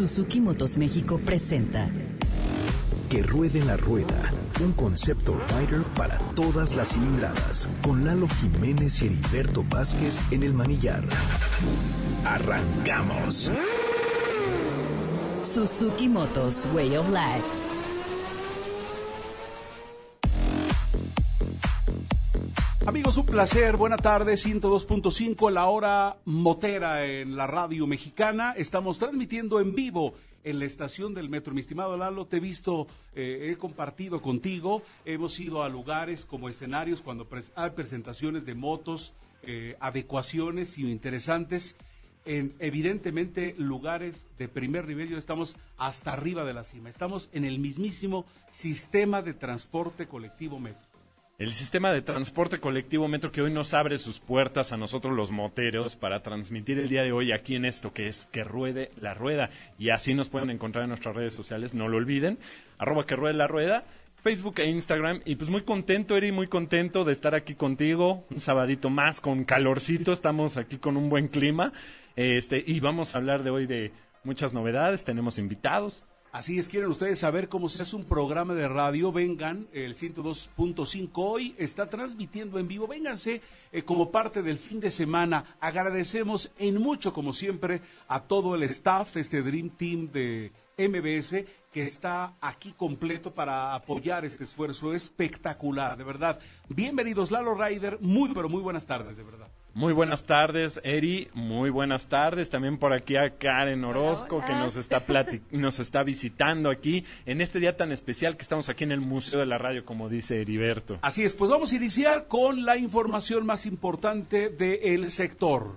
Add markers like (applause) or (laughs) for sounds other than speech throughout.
Suzuki Motos México presenta Que ruede la rueda, un concepto rider para todas las cilindradas, con Lalo Jiménez y Heriberto Vázquez en el manillar. Arrancamos. Suzuki Motos Way of Life. Amigos, un placer. Buenas tardes. 102.5, la hora motera en la radio mexicana. Estamos transmitiendo en vivo en la estación del metro. Mi estimado Lalo, te he visto, eh, he compartido contigo. Hemos ido a lugares como escenarios cuando hay presentaciones de motos, eh, adecuaciones interesantes. En evidentemente lugares de primer nivel, y estamos hasta arriba de la cima. Estamos en el mismísimo sistema de transporte colectivo metro. El sistema de transporte colectivo Metro que hoy nos abre sus puertas a nosotros los moteros para transmitir el día de hoy aquí en esto que es que ruede la rueda. Y así nos pueden encontrar en nuestras redes sociales, no lo olviden, arroba que ruede la rueda, Facebook e Instagram. Y pues muy contento, Eri, muy contento de estar aquí contigo, un sabadito más con calorcito, estamos aquí con un buen clima. Este, y vamos a hablar de hoy de muchas novedades, tenemos invitados. Así es, quieren ustedes saber cómo se hace un programa de radio, vengan, el 102.5 hoy está transmitiendo en vivo, vénganse eh, como parte del fin de semana. Agradecemos en mucho, como siempre, a todo el staff, este Dream Team de MBS, que está aquí completo para apoyar este esfuerzo espectacular, de verdad. Bienvenidos, Lalo Ryder, muy, pero muy buenas tardes, de verdad. Muy buenas tardes, Eri. Muy buenas tardes. También por aquí a Karen Orozco, Hola. que nos está, plati- (laughs) nos está visitando aquí en este día tan especial que estamos aquí en el Museo de la Radio, como dice Heriberto. Así es, pues vamos a iniciar con la información más importante del sector.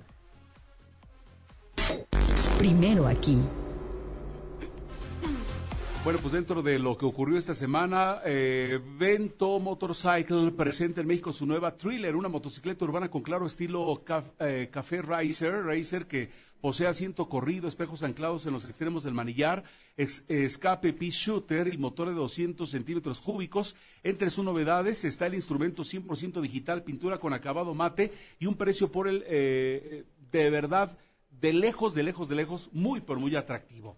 Primero aquí. Bueno, pues dentro de lo que ocurrió esta semana, eh, Vento Motorcycle presenta en México su nueva Thriller, una motocicleta urbana con claro estilo eh, Café Racer, Racer que posee asiento corrido, espejos anclados en los extremos del manillar, ex- escape P-Shooter y motor de 200 centímetros cúbicos. Entre sus novedades está el instrumento 100% digital, pintura con acabado mate y un precio por el, eh, de verdad, de lejos, de lejos, de lejos, muy, pero muy atractivo.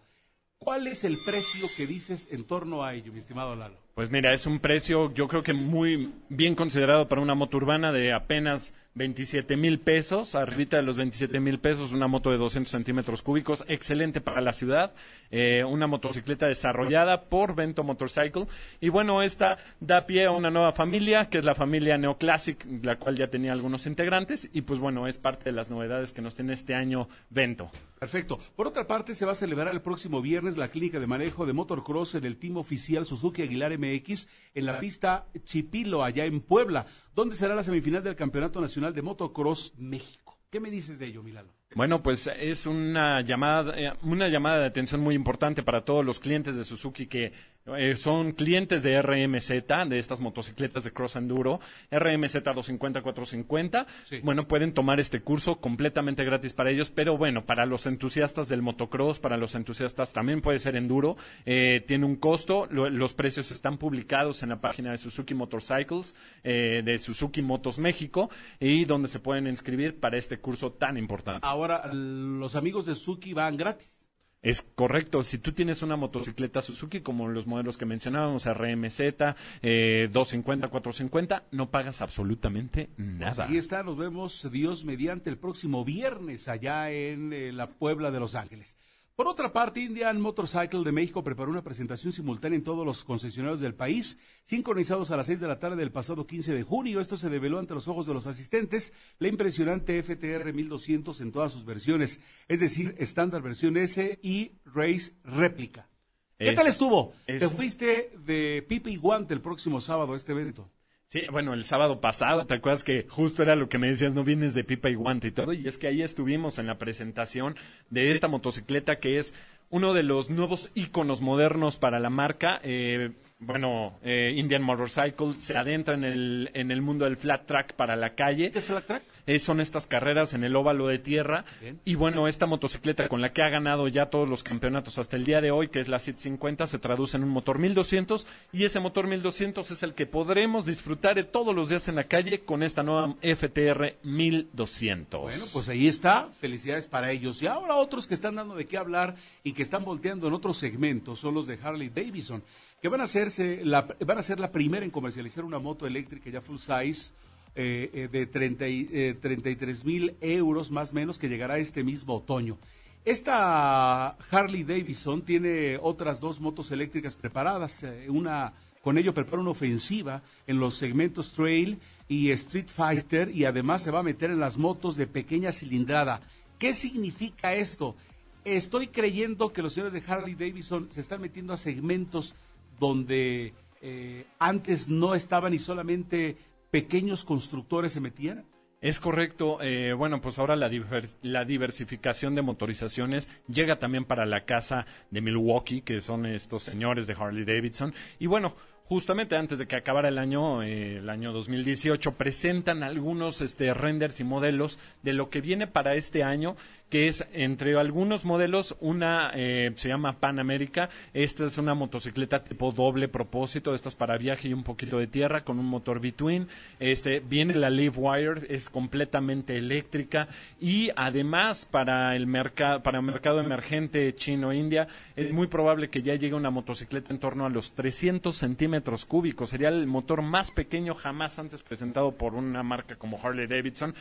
¿Cuál es el precio que dices en torno a ello, mi estimado Lalo? Pues mira, es un precio yo creo que muy bien considerado para una moto urbana de apenas 27 mil pesos, arribita de los 27 mil pesos, una moto de 200 centímetros cúbicos, excelente para la ciudad, eh, una motocicleta desarrollada por Vento Motorcycle. Y bueno, esta da pie a una nueva familia, que es la familia Neoclassic, la cual ya tenía algunos integrantes. Y pues bueno, es parte de las novedades que nos tiene este año Vento. Perfecto. Por otra parte, se va a celebrar el próximo viernes la clínica de manejo de motocross en el team oficial Suzuki Aguilar MX en la pista Chipilo, allá en Puebla, donde será la semifinal del Campeonato Nacional de Motocross México. ¿Qué me dices de ello, Milano? Bueno, pues es una llamada, eh, una llamada de atención muy importante para todos los clientes de Suzuki que eh, son clientes de RMZ, de estas motocicletas de Cross Enduro, RMZ 250-450. Sí. Bueno, pueden tomar este curso completamente gratis para ellos, pero bueno, para los entusiastas del motocross, para los entusiastas también puede ser enduro, eh, tiene un costo, lo- los precios están publicados en la página de Suzuki Motorcycles, eh, de Suzuki Motos México, y donde se pueden inscribir para este curso tan importante. Ahora, los amigos de Suzuki van gratis. Es correcto. Si tú tienes una motocicleta Suzuki, como los modelos que mencionábamos, RMZ, eh, 250, 450, no pagas absolutamente nada. Ahí está, nos vemos Dios mediante el próximo viernes allá en eh, la Puebla de Los Ángeles. Por otra parte, Indian Motorcycle de México preparó una presentación simultánea en todos los concesionarios del país, sincronizados a las 6 de la tarde del pasado 15 de junio. Esto se develó ante los ojos de los asistentes la impresionante FTR 1200 en todas sus versiones, es decir, estándar versión S y Race réplica. ¿Qué Es- tal estuvo? es- Te fuiste de pipe y guante el próximo sábado a este evento. Sí, bueno, el sábado pasado, ¿te acuerdas que justo era lo que me decías, no vienes de pipa y guante y todo? Y es que ahí estuvimos en la presentación de esta motocicleta que es uno de los nuevos íconos modernos para la marca. eh, bueno, eh, Indian Motorcycle se adentra en el, en el mundo del flat track para la calle. ¿Qué es Flat Track? Eh, son estas carreras en el óvalo de tierra. Bien. Y bueno, esta motocicleta con la que ha ganado ya todos los campeonatos hasta el día de hoy, que es la 750, se traduce en un motor 1200. Y ese motor 1200 es el que podremos disfrutar de todos los días en la calle con esta nueva FTR 1200. Bueno, pues ahí está. Felicidades para ellos. Y ahora otros que están dando de qué hablar y que están volteando en otros segmentos son los de Harley Davidson, que van a hacerse van a ser la primera en comercializar una moto eléctrica ya full size eh, eh, de 30 y, eh, 33 mil euros más o menos que llegará este mismo otoño. Esta Harley Davidson tiene otras dos motos eléctricas preparadas. una con ello prepara una ofensiva en los segmentos trail y Street Fighter y además se va a meter en las motos de pequeña cilindrada. ¿Qué significa esto? Estoy creyendo que los señores de Harley Davidson se están metiendo a segmentos donde eh, antes no estaban y solamente pequeños constructores se metían. Es correcto. eh, bueno, pues ahora la, diver- la diversificación de motorizaciones llega también para la casa de Milwaukee, que son estos señores de Harley Davidson. Y bueno, justamente antes de que acabara el año, eh, el año 2018, presentan algunos este, renders y modelos de lo que viene para este año, que es entre algunos modelos, una eh, se llama Pan America. Esta es una motocicleta tipo doble propósito, estas para viaje y un poquito de tierra con un motor between. Este viene la Live Wire, es completamente eléctrica y además para el mercado para el mercado emergente chino-india es muy probable que ya llegue una motocicleta en torno a los 300 centímetros cúbicos. Sería el motor más pequeño jamás antes presentado por una marca como Harley Davidson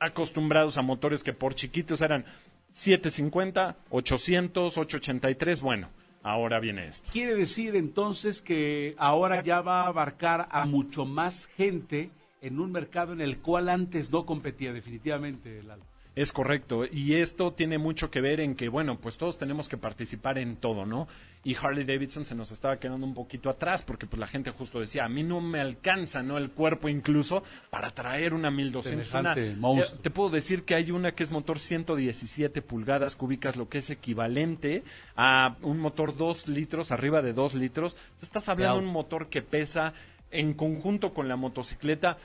acostumbrados a motores que por chiquitos eran 750, 800, 883, bueno, ahora viene esto. Quiere decir entonces que ahora ya va a abarcar a mucho más gente en un mercado en el cual antes no competía definitivamente, Lalo. Es correcto. Y esto tiene mucho que ver en que, bueno, pues todos tenemos que participar en todo, ¿no? Y Harley Davidson se nos estaba quedando un poquito atrás porque pues la gente justo decía, a mí no me alcanza, ¿no? El cuerpo incluso para traer una 1200. Una, te puedo decir que hay una que es motor 117 pulgadas cúbicas, lo que es equivalente a un motor 2 litros, arriba de 2 litros. Estás hablando de un motor que pesa en conjunto con la motocicleta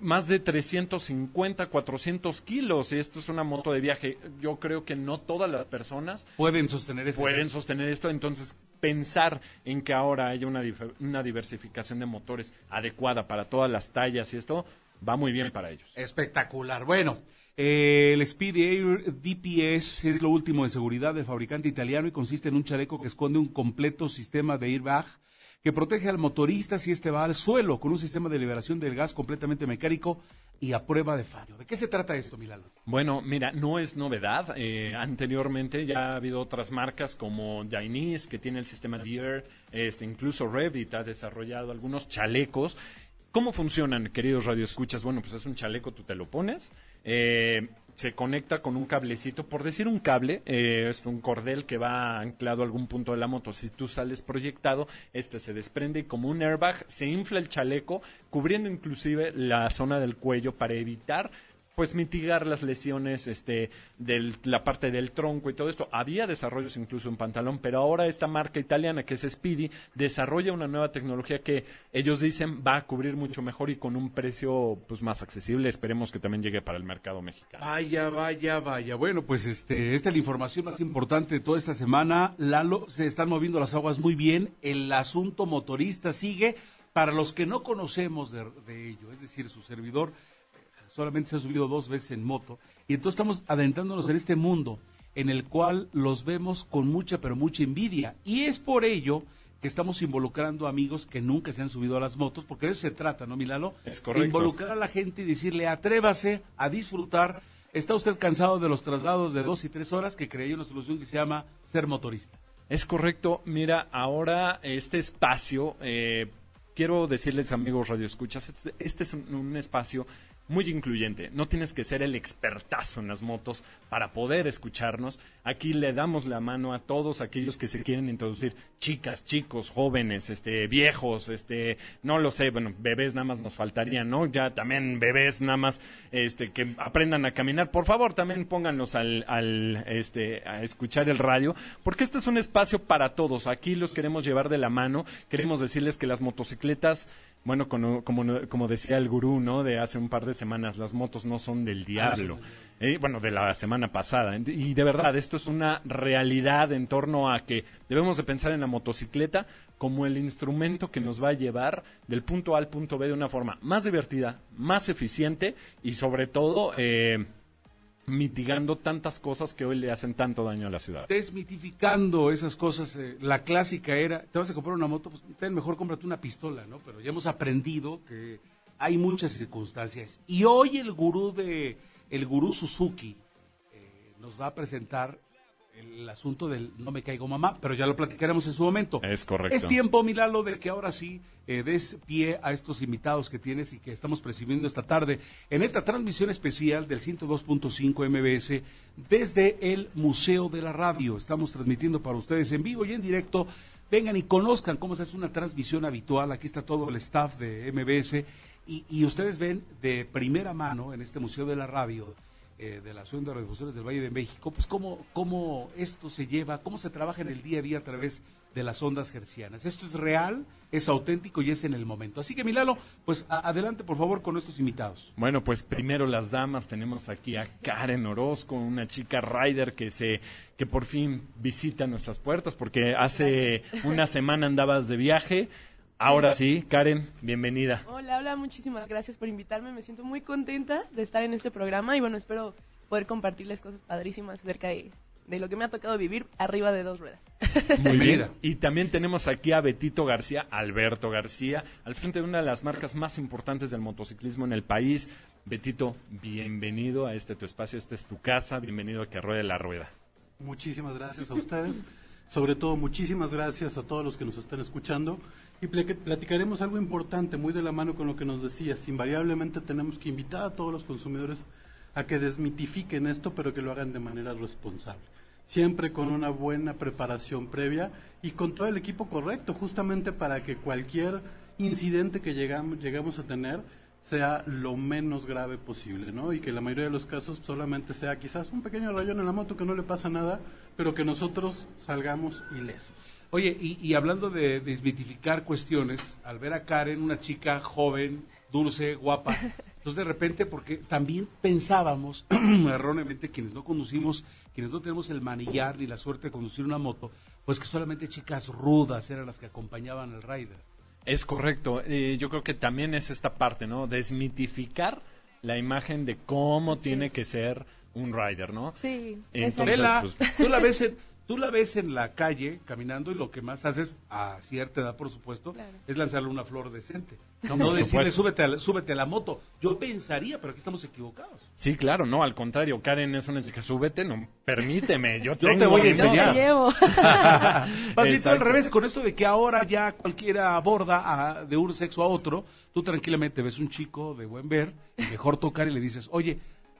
más de 350, 400 kilos. Y esto es una moto de viaje. Yo creo que no todas las personas Pueden sostener ese pueden sostener esto. Entonces, pensar en que ahora haya una, una diversificación de motores adecuada para todas las tallas y esto va muy bien para ellos. Espectacular. Bueno, eh, el Speed Air DPS es lo último de seguridad del fabricante italiano y consiste en un chaleco que esconde un completo sistema de airbag que protege al motorista si este va al suelo con un sistema de liberación del gas completamente mecánico y a prueba de fallo. ¿De qué se trata esto, Milano? Bueno, mira, no es novedad. Eh, anteriormente ya ha habido otras marcas como Dainese, que tiene el sistema Deere, este, incluso Revit ha desarrollado algunos chalecos. ¿Cómo funcionan, queridos radioescuchas? Bueno, pues es un chaleco, tú te lo pones, eh, se conecta con un cablecito, por decir un cable, eh, es un cordel que va anclado a algún punto de la moto. Si tú sales proyectado, este se desprende y como un airbag se infla el chaleco, cubriendo inclusive la zona del cuello para evitar pues mitigar las lesiones este de la parte del tronco y todo esto. Había desarrollos incluso en pantalón, pero ahora esta marca italiana que es Speedy desarrolla una nueva tecnología que ellos dicen va a cubrir mucho mejor y con un precio pues más accesible. Esperemos que también llegue para el mercado mexicano. Vaya, vaya, vaya. Bueno, pues este, esta es la información más importante de toda esta semana. Lalo, se están moviendo las aguas muy bien. El asunto motorista sigue. Para los que no conocemos de, de ello, es decir, su servidor solamente se ha subido dos veces en moto. Y entonces estamos adentrándonos en este mundo en el cual los vemos con mucha, pero mucha envidia. Y es por ello que estamos involucrando amigos que nunca se han subido a las motos, porque de eso se trata, ¿no, Milano? Es correcto. Involucrar a la gente y decirle, atrévase a disfrutar. ¿Está usted cansado de los traslados de dos y tres horas? Que creía una solución que se llama ser motorista. Es correcto. Mira, ahora este espacio, eh, quiero decirles amigos radioescuchas, este, este es un, un espacio muy incluyente. No tienes que ser el expertazo en las motos para poder escucharnos. Aquí le damos la mano a todos aquellos que se quieren introducir, chicas, chicos, jóvenes, este, viejos, este, no lo sé, bueno, bebés nada más nos faltaría, ¿no? Ya también bebés nada más, este, que aprendan a caminar. Por favor, también pónganlos al, al, este, a escuchar el radio, porque este es un espacio para todos. Aquí los queremos llevar de la mano, queremos decirles que las motocicletas bueno, como, como, como, decía el gurú, ¿no? De hace un par de semanas, las motos no son del diablo. Eh, bueno, de la semana pasada. Y de verdad, esto es una realidad en torno a que debemos de pensar en la motocicleta como el instrumento que nos va a llevar del punto A al punto B de una forma más divertida, más eficiente y sobre todo... Eh, mitigando tantas cosas que hoy le hacen tanto daño a la ciudad. Desmitificando esas cosas, eh, la clásica era, te vas a comprar una moto, pues mejor cómprate una pistola, ¿no? Pero ya hemos aprendido que hay muchas circunstancias. Y hoy el gurú de, el gurú Suzuki eh, nos va a presentar el asunto del no me caigo mamá, pero ya lo platicaremos en su momento. Es correcto. Es tiempo, Milalo, de que ahora sí eh, des pie a estos invitados que tienes y que estamos presidiendo esta tarde en esta transmisión especial del 102.5 MBS desde el Museo de la Radio. Estamos transmitiendo para ustedes en vivo y en directo. Vengan y conozcan cómo se hace una transmisión habitual. Aquí está todo el staff de MBS y, y ustedes ven de primera mano en este Museo de la Radio eh, de la Asociación de Radiodifusores del Valle de México, pues cómo, cómo esto se lleva, cómo se trabaja en el día a día a través de las ondas gercianas. Esto es real, es auténtico y es en el momento. Así que Milalo, pues adelante por favor con nuestros invitados. Bueno, pues primero las damas, tenemos aquí a Karen Orozco, una chica rider que se que por fin visita nuestras puertas porque hace una semana andabas de viaje Ahora sí, Karen, bienvenida. Hola, hola, muchísimas gracias por invitarme. Me siento muy contenta de estar en este programa y bueno, espero poder compartirles cosas padrísimas acerca de, lo que me ha tocado vivir arriba de dos ruedas. Muy bien. Y también tenemos aquí a Betito García, Alberto García, al frente de una de las marcas más importantes del motociclismo en el país. Betito, bienvenido a este tu espacio, esta es tu casa, bienvenido a que ruede la rueda. Muchísimas gracias a ustedes. Sobre todo, muchísimas gracias a todos los que nos están escuchando. Y platicaremos algo importante, muy de la mano con lo que nos decías. Invariablemente tenemos que invitar a todos los consumidores a que desmitifiquen esto, pero que lo hagan de manera responsable. Siempre con una buena preparación previa y con todo el equipo correcto, justamente para que cualquier incidente que llegamos, a tener sea lo menos grave posible, ¿no? Y que la mayoría de los casos solamente sea quizás un pequeño rayón en la moto que no le pasa nada, pero que nosotros salgamos ilesos. Oye, y, hablando de desmitificar cuestiones, al ver a Karen, una chica joven, dulce, guapa, (laughs) entonces de repente, porque también pensábamos, (clears throat) erróneamente, quienes no conducimos, quienes no tenemos el manillar ni la suerte de conducir una moto, pues que solamente chicas rudas eran las que acompañaban al rider. Es correcto. Eh, yo creo que también es esta parte, ¿no? Desmitificar la imagen de cómo tiene que ser un rider, ¿no? Sí. Entonces, pues, tú la ves en, Tú la ves en la calle caminando y lo que más haces, a cierta edad por supuesto, es lanzarle una flor decente. No, decirle súbete a, súbete a la moto. Yo pensaría, pero aquí estamos equivocados. Sí, claro, no, al contrario, Karen es una chica, súbete, no, permíteme, yo, (laughs) te voy a enseñar. Yo te llevo. (laughs) Más al revés, con esto de que ahora ya cualquiera aborda de un sexo a otro, tú tranquilamente ves un chico de buen ver, mejor tocar y le dices, oye,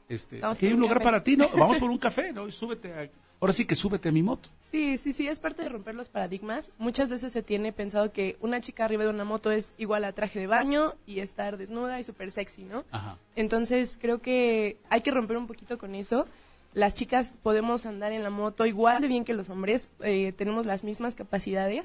este, aquí hay un lugar para ti, ¿no? (laughs) Vamos por un café, ¿no? Y súbete a ahora sí que súbete a mi moto. Sí, sí, sí, es parte de romper los paradigmas. Muchas veces se tiene pensado que una chica arriba de una moto es igual a traje de baño y estar desnuda y súper sexy, ¿no? Ajá. Entonces creo que hay que romper un poquito con eso. Las chicas podemos andar en la moto igual de bien que los hombres, eh, tenemos las mismas capacidades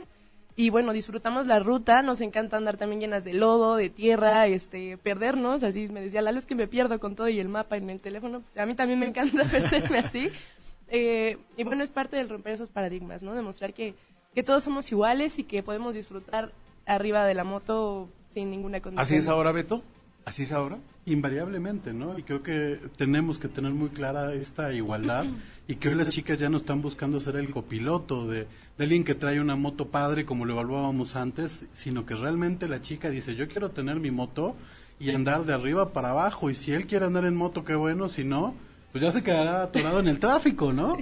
y bueno, disfrutamos la ruta, nos encanta andar también llenas de lodo, de tierra, este, perdernos, así me decía Lalo, es que me pierdo con todo y el mapa en el teléfono, a mí también me encanta (laughs) perderme así, eh, y bueno, es parte del romper esos paradigmas, ¿no? Demostrar que, que todos somos iguales y que podemos disfrutar arriba de la moto sin ninguna condición. ¿Así es ahora, Beto? ¿Así es ahora? Invariablemente, ¿no? Y creo que tenemos que tener muy clara esta igualdad y que hoy las chicas ya no están buscando ser el copiloto de, de, alguien que trae una moto padre como lo evaluábamos antes, sino que realmente la chica dice, yo quiero tener mi moto y andar de arriba para abajo y si él quiere andar en moto, qué bueno, si no, pues ya se quedará atorado en el tráfico, ¿no?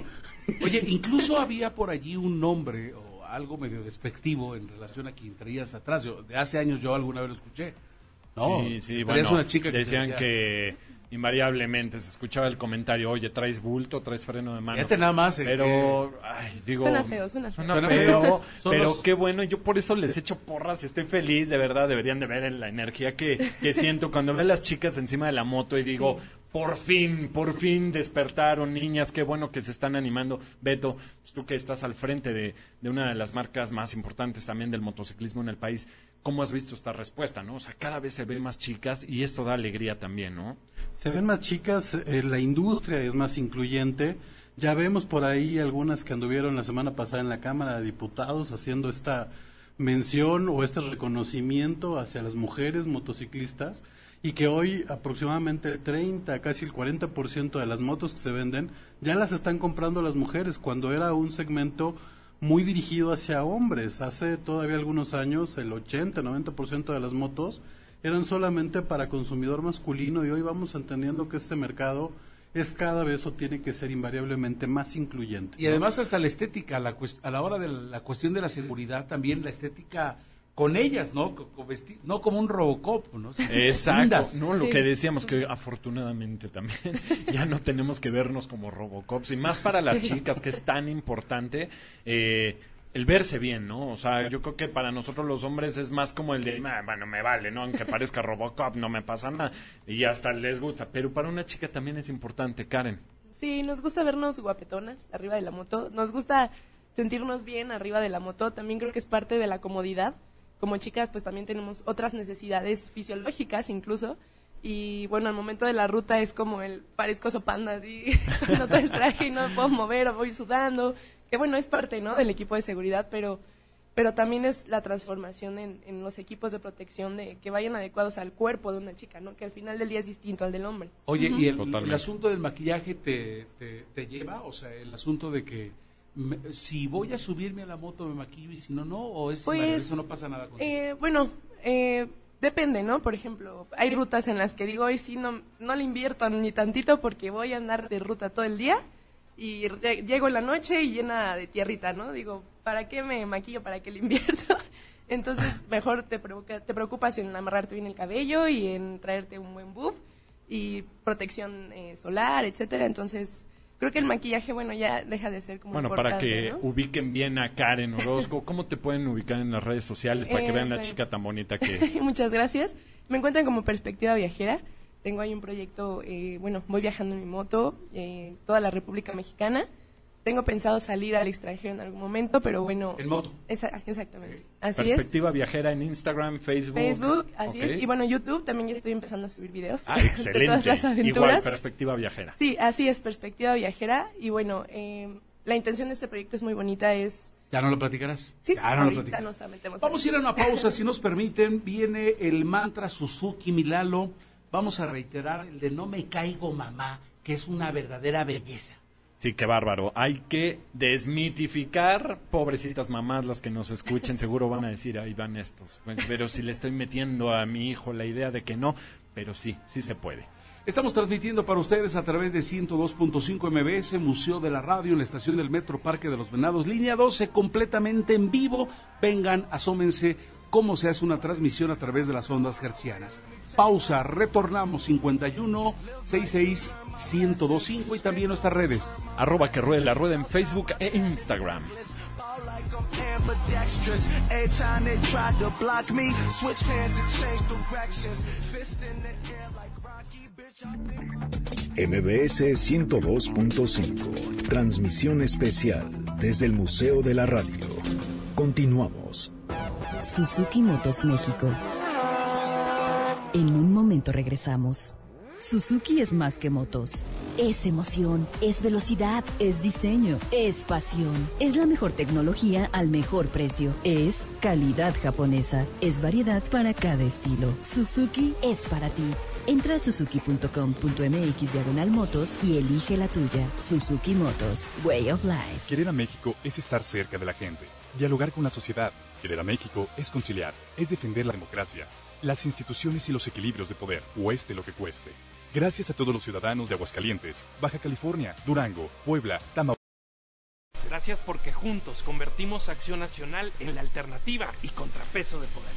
Oye, incluso había por allí un nombre o algo medio despectivo en relación a quien traías atrás. Yo, de hace años yo alguna vez lo escuché. No, sí, sí, bueno, una chica que decían que invariablemente se escuchaba el comentario, oye, traes bulto, traes freno de mano. Fíjate nada más. eh, Pero, ay, digo... Suena feo, suena feo. Feo, (laughs) pero los- qué bueno, yo por eso les echo porras, estoy feliz, de verdad, deberían de ver la energía que, que siento cuando veo a las chicas encima de la moto y digo, por fin, por fin despertaron niñas, qué bueno que se están animando. Beto, pues tú que estás al frente de, de una de las marcas más importantes también del motociclismo en el país, ¿cómo has visto esta respuesta, no? O sea, cada vez se ven más chicas y esto da alegría también, ¿no? Se ven más chicas, eh, la industria es más incluyente. Ya vemos por ahí algunas que anduvieron la semana pasada en la Cámara de Diputados haciendo esta mención o este reconocimiento hacia las mujeres motociclistas y que hoy aproximadamente el 30, casi el 40% de las motos que se venden ya las están comprando las mujeres cuando era un segmento muy dirigido hacia hombres. Hace todavía algunos años el 80, 90% de las motos eran solamente para consumidor masculino y hoy vamos entendiendo que este mercado es cada vez o tiene que ser invariablemente más incluyente. Y además hasta la estética, la a la hora de la, la cuestión de la seguridad, también la estética con ellas, ¿no? Co- co- vesti- no como un Robocop, ¿no? Exacto, no lo Sí. que decíamos que afortunadamente también (laughs) ya no tenemos que vernos como Robocops y más para las chicas que es tan importante eh, el verse bien, ¿no? O sea, yo creo que para nosotros los hombres es más como el de, "Ah, bueno, me vale, ¿no? Aunque parezca Robocop, no me pasa nada y hasta les gusta, pero para una chica también es importante, Karen. Sí, nos gusta vernos guapetonas arriba de la moto. Nos gusta sentirnos bien arriba de la moto. También creo que es parte de la comodidad. Como chicas, pues también tenemos otras necesidades fisiológicas incluso. Y bueno, al momento de la ruta es como el parezco sopanda, así, (laughs) con todo el traje y no me puedo mover o voy sudando. Que bueno, es parte, ¿no? Del equipo de seguridad, pero pero también es la transformación en, en los equipos de protección de que vayan adecuados al cuerpo de una chica, ¿no? Que al final del día es distinto al del hombre. Oye, ¿y el, el asunto del maquillaje te, te, te lleva? O sea, el asunto de que me- si voy a subirme a la moto me maquillo y si no, no, o es Pues, eso no pasa nada con Eh, bueno, eh, depende, ¿no? Por ejemplo, hay rutas en las que digo, hoy sí no, no le invierto ni tantito porque voy a andar de ruta todo el día y llego en la noche y llena de tierrita, ¿no? Digo, ¿para qué me maquillo? ¿Para qué le invierto? (laughs) Entonces, mejor te, provoca- te preocupas en amarrarte bien el cabello y en traerte un buen buff y protección eh, solar, etcétera. Entonces, creo que el maquillaje, bueno, ya deja de ser como Bueno, para que ¿no? ubiquen bien a Karen Orozco, ¿cómo te pueden ubicar en las redes sociales para que Eh, vean la chica tan bonita que (laughs) es? Muchas gracias. Me encuentran como Perspectiva Viajera. Tengo ahí un proyecto, eh, bueno, voy viajando en mi moto, eh, toda la República Mexicana. Tengo pensado salir al extranjero en algún momento, pero bueno. En moto. Esa- exactamente. Así es. Perspectiva viajera en Instagram, Facebook. Facebook, así es. Y bueno, YouTube también ya estoy empezando a subir videos Ah, (laughs) de excelente. todas las Igual, aventuras. perspectiva viajera. Sí, así es, Perspectiva Viajera. Y bueno, eh, la intención de este proyecto es muy bonita, es... ¿Ya no lo platicarás? Sí, ya no lo platicarás. nos metemos Vamos a ir a una pausa, si nos permiten. Viene el mantra Suzuki Milalo. Vamos a reiterar el de no me caigo mamá, que es una verdadera belleza. Sí, qué bárbaro. Hay que desmitificar, pobrecitas mamás las que nos escuchen, seguro van a decir, ahí van estos. Pero si le estoy metiendo a mi hijo la idea de que no, pero sí, sí se puede. Estamos transmitiendo para ustedes a través de 102.5 MBS, Museo de la Radio, en la estación del Metro Parque de los Venados, línea 12, completamente en vivo. Vengan, asómense cómo se hace una transmisión a través de las ondas hercianas. Pausa, retornamos 51 66 1025 y también nuestras redes. Arroba que ruede la rueda en Facebook e Instagram. MBS 102.5. Transmisión especial desde el Museo de la Radio. Continuamos. Suzuki Motos México. En un momento regresamos. Suzuki es más que motos. Es emoción, es velocidad, es diseño, es pasión. Es la mejor tecnología al mejor precio. Es calidad japonesa. Es variedad para cada estilo. Suzuki es para ti. Entra a suzuki.com.mx diagonal motos y elige la tuya. Suzuki Motos, Way of Life. Querer a México es estar cerca de la gente, dialogar con la sociedad. Querer a México es conciliar, es defender la democracia, las instituciones y los equilibrios de poder, cueste lo que cueste. Gracias a todos los ciudadanos de Aguascalientes, Baja California, Durango, Puebla, Tamaulipas. Gracias porque juntos convertimos Acción Nacional en la alternativa y contrapeso de poder.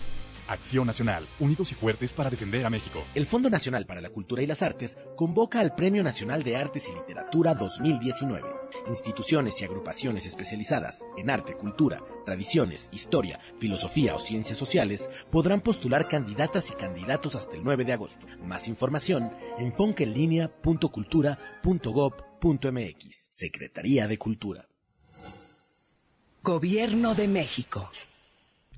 Acción Nacional, unidos y fuertes para defender a México. El Fondo Nacional para la Cultura y las Artes convoca al Premio Nacional de Artes y Literatura 2019. Instituciones y agrupaciones especializadas en arte, cultura, tradiciones, historia, filosofía o ciencias sociales podrán postular candidatas y candidatos hasta el 9 de agosto. Más información en fonkenlinea.cultura.gov.mx. Secretaría de Cultura. Gobierno de México.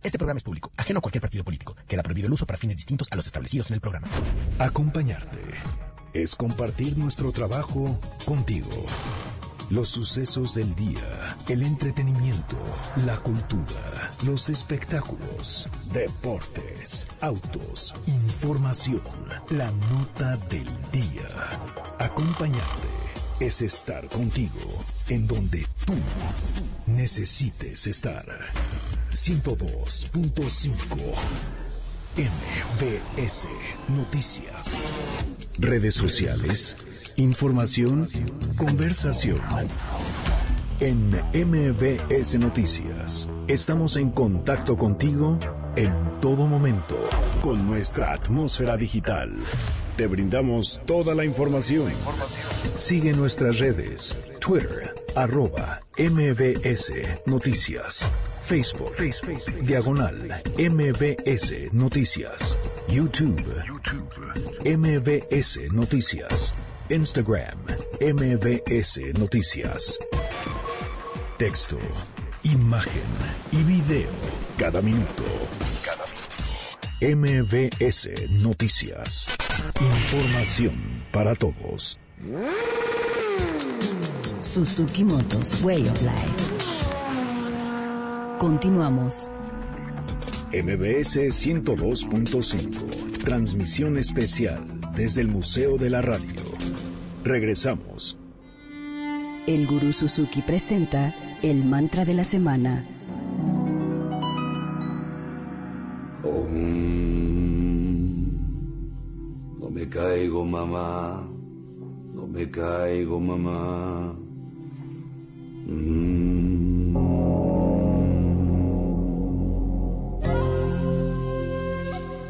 Este programa es público, ajeno a cualquier partido político. Queda prohibido el uso para fines distintos a los establecidos en el programa. Acompañarte es compartir nuestro trabajo contigo. Los sucesos del día, el entretenimiento, la cultura, los espectáculos, deportes, autos, información, la nota del día. Acompañarte es estar contigo en donde tú necesites estar. 102.5 MBS Noticias. Redes sociales, información, conversación. En MBS Noticias estamos en contacto contigo en todo momento con nuestra atmósfera digital. Te brindamos toda la información. Sigue nuestras redes, Twitter, arroba MBS Noticias. Facebook, diagonal, MBS Noticias. YouTube, MBS Noticias. Instagram, MBS Noticias. Texto, imagen y video. Cada minuto. Cada minuto. MBS Noticias. Información para todos. Suzuki Motos Way of Life. Continuamos. MBS 102.5. Transmisión especial desde el Museo de la Radio. Regresamos. El Gurú Suzuki presenta el mantra de la semana. No me caigo, mamá. No me caigo, mamá.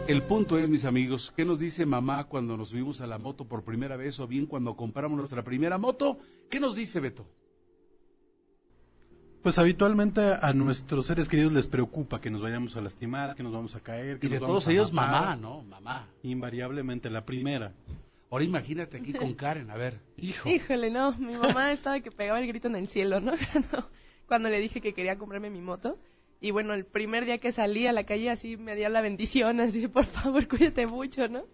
El punto es, mis amigos, ¿qué nos dice mamá cuando nos subimos a la moto por primera vez o bien cuando compramos nuestra primera moto? ¿Qué nos dice Beto? Pues habitualmente a nuestros seres queridos les preocupa que nos vayamos a lastimar, que nos vamos a caer. Que y de nos todos vamos a ellos, matar. mamá, ¿no? Mamá. Invariablemente, la primera. Ahora imagínate aquí con Karen, a ver. Hijo. Híjole, no, mi mamá estaba que pegaba el grito en el cielo, ¿no? Cuando, (laughs) cuando le dije que quería comprarme mi moto. Y bueno, el primer día que salí a la calle así me dio la bendición, así (laughs) por favor, cuídate mucho, ¿no?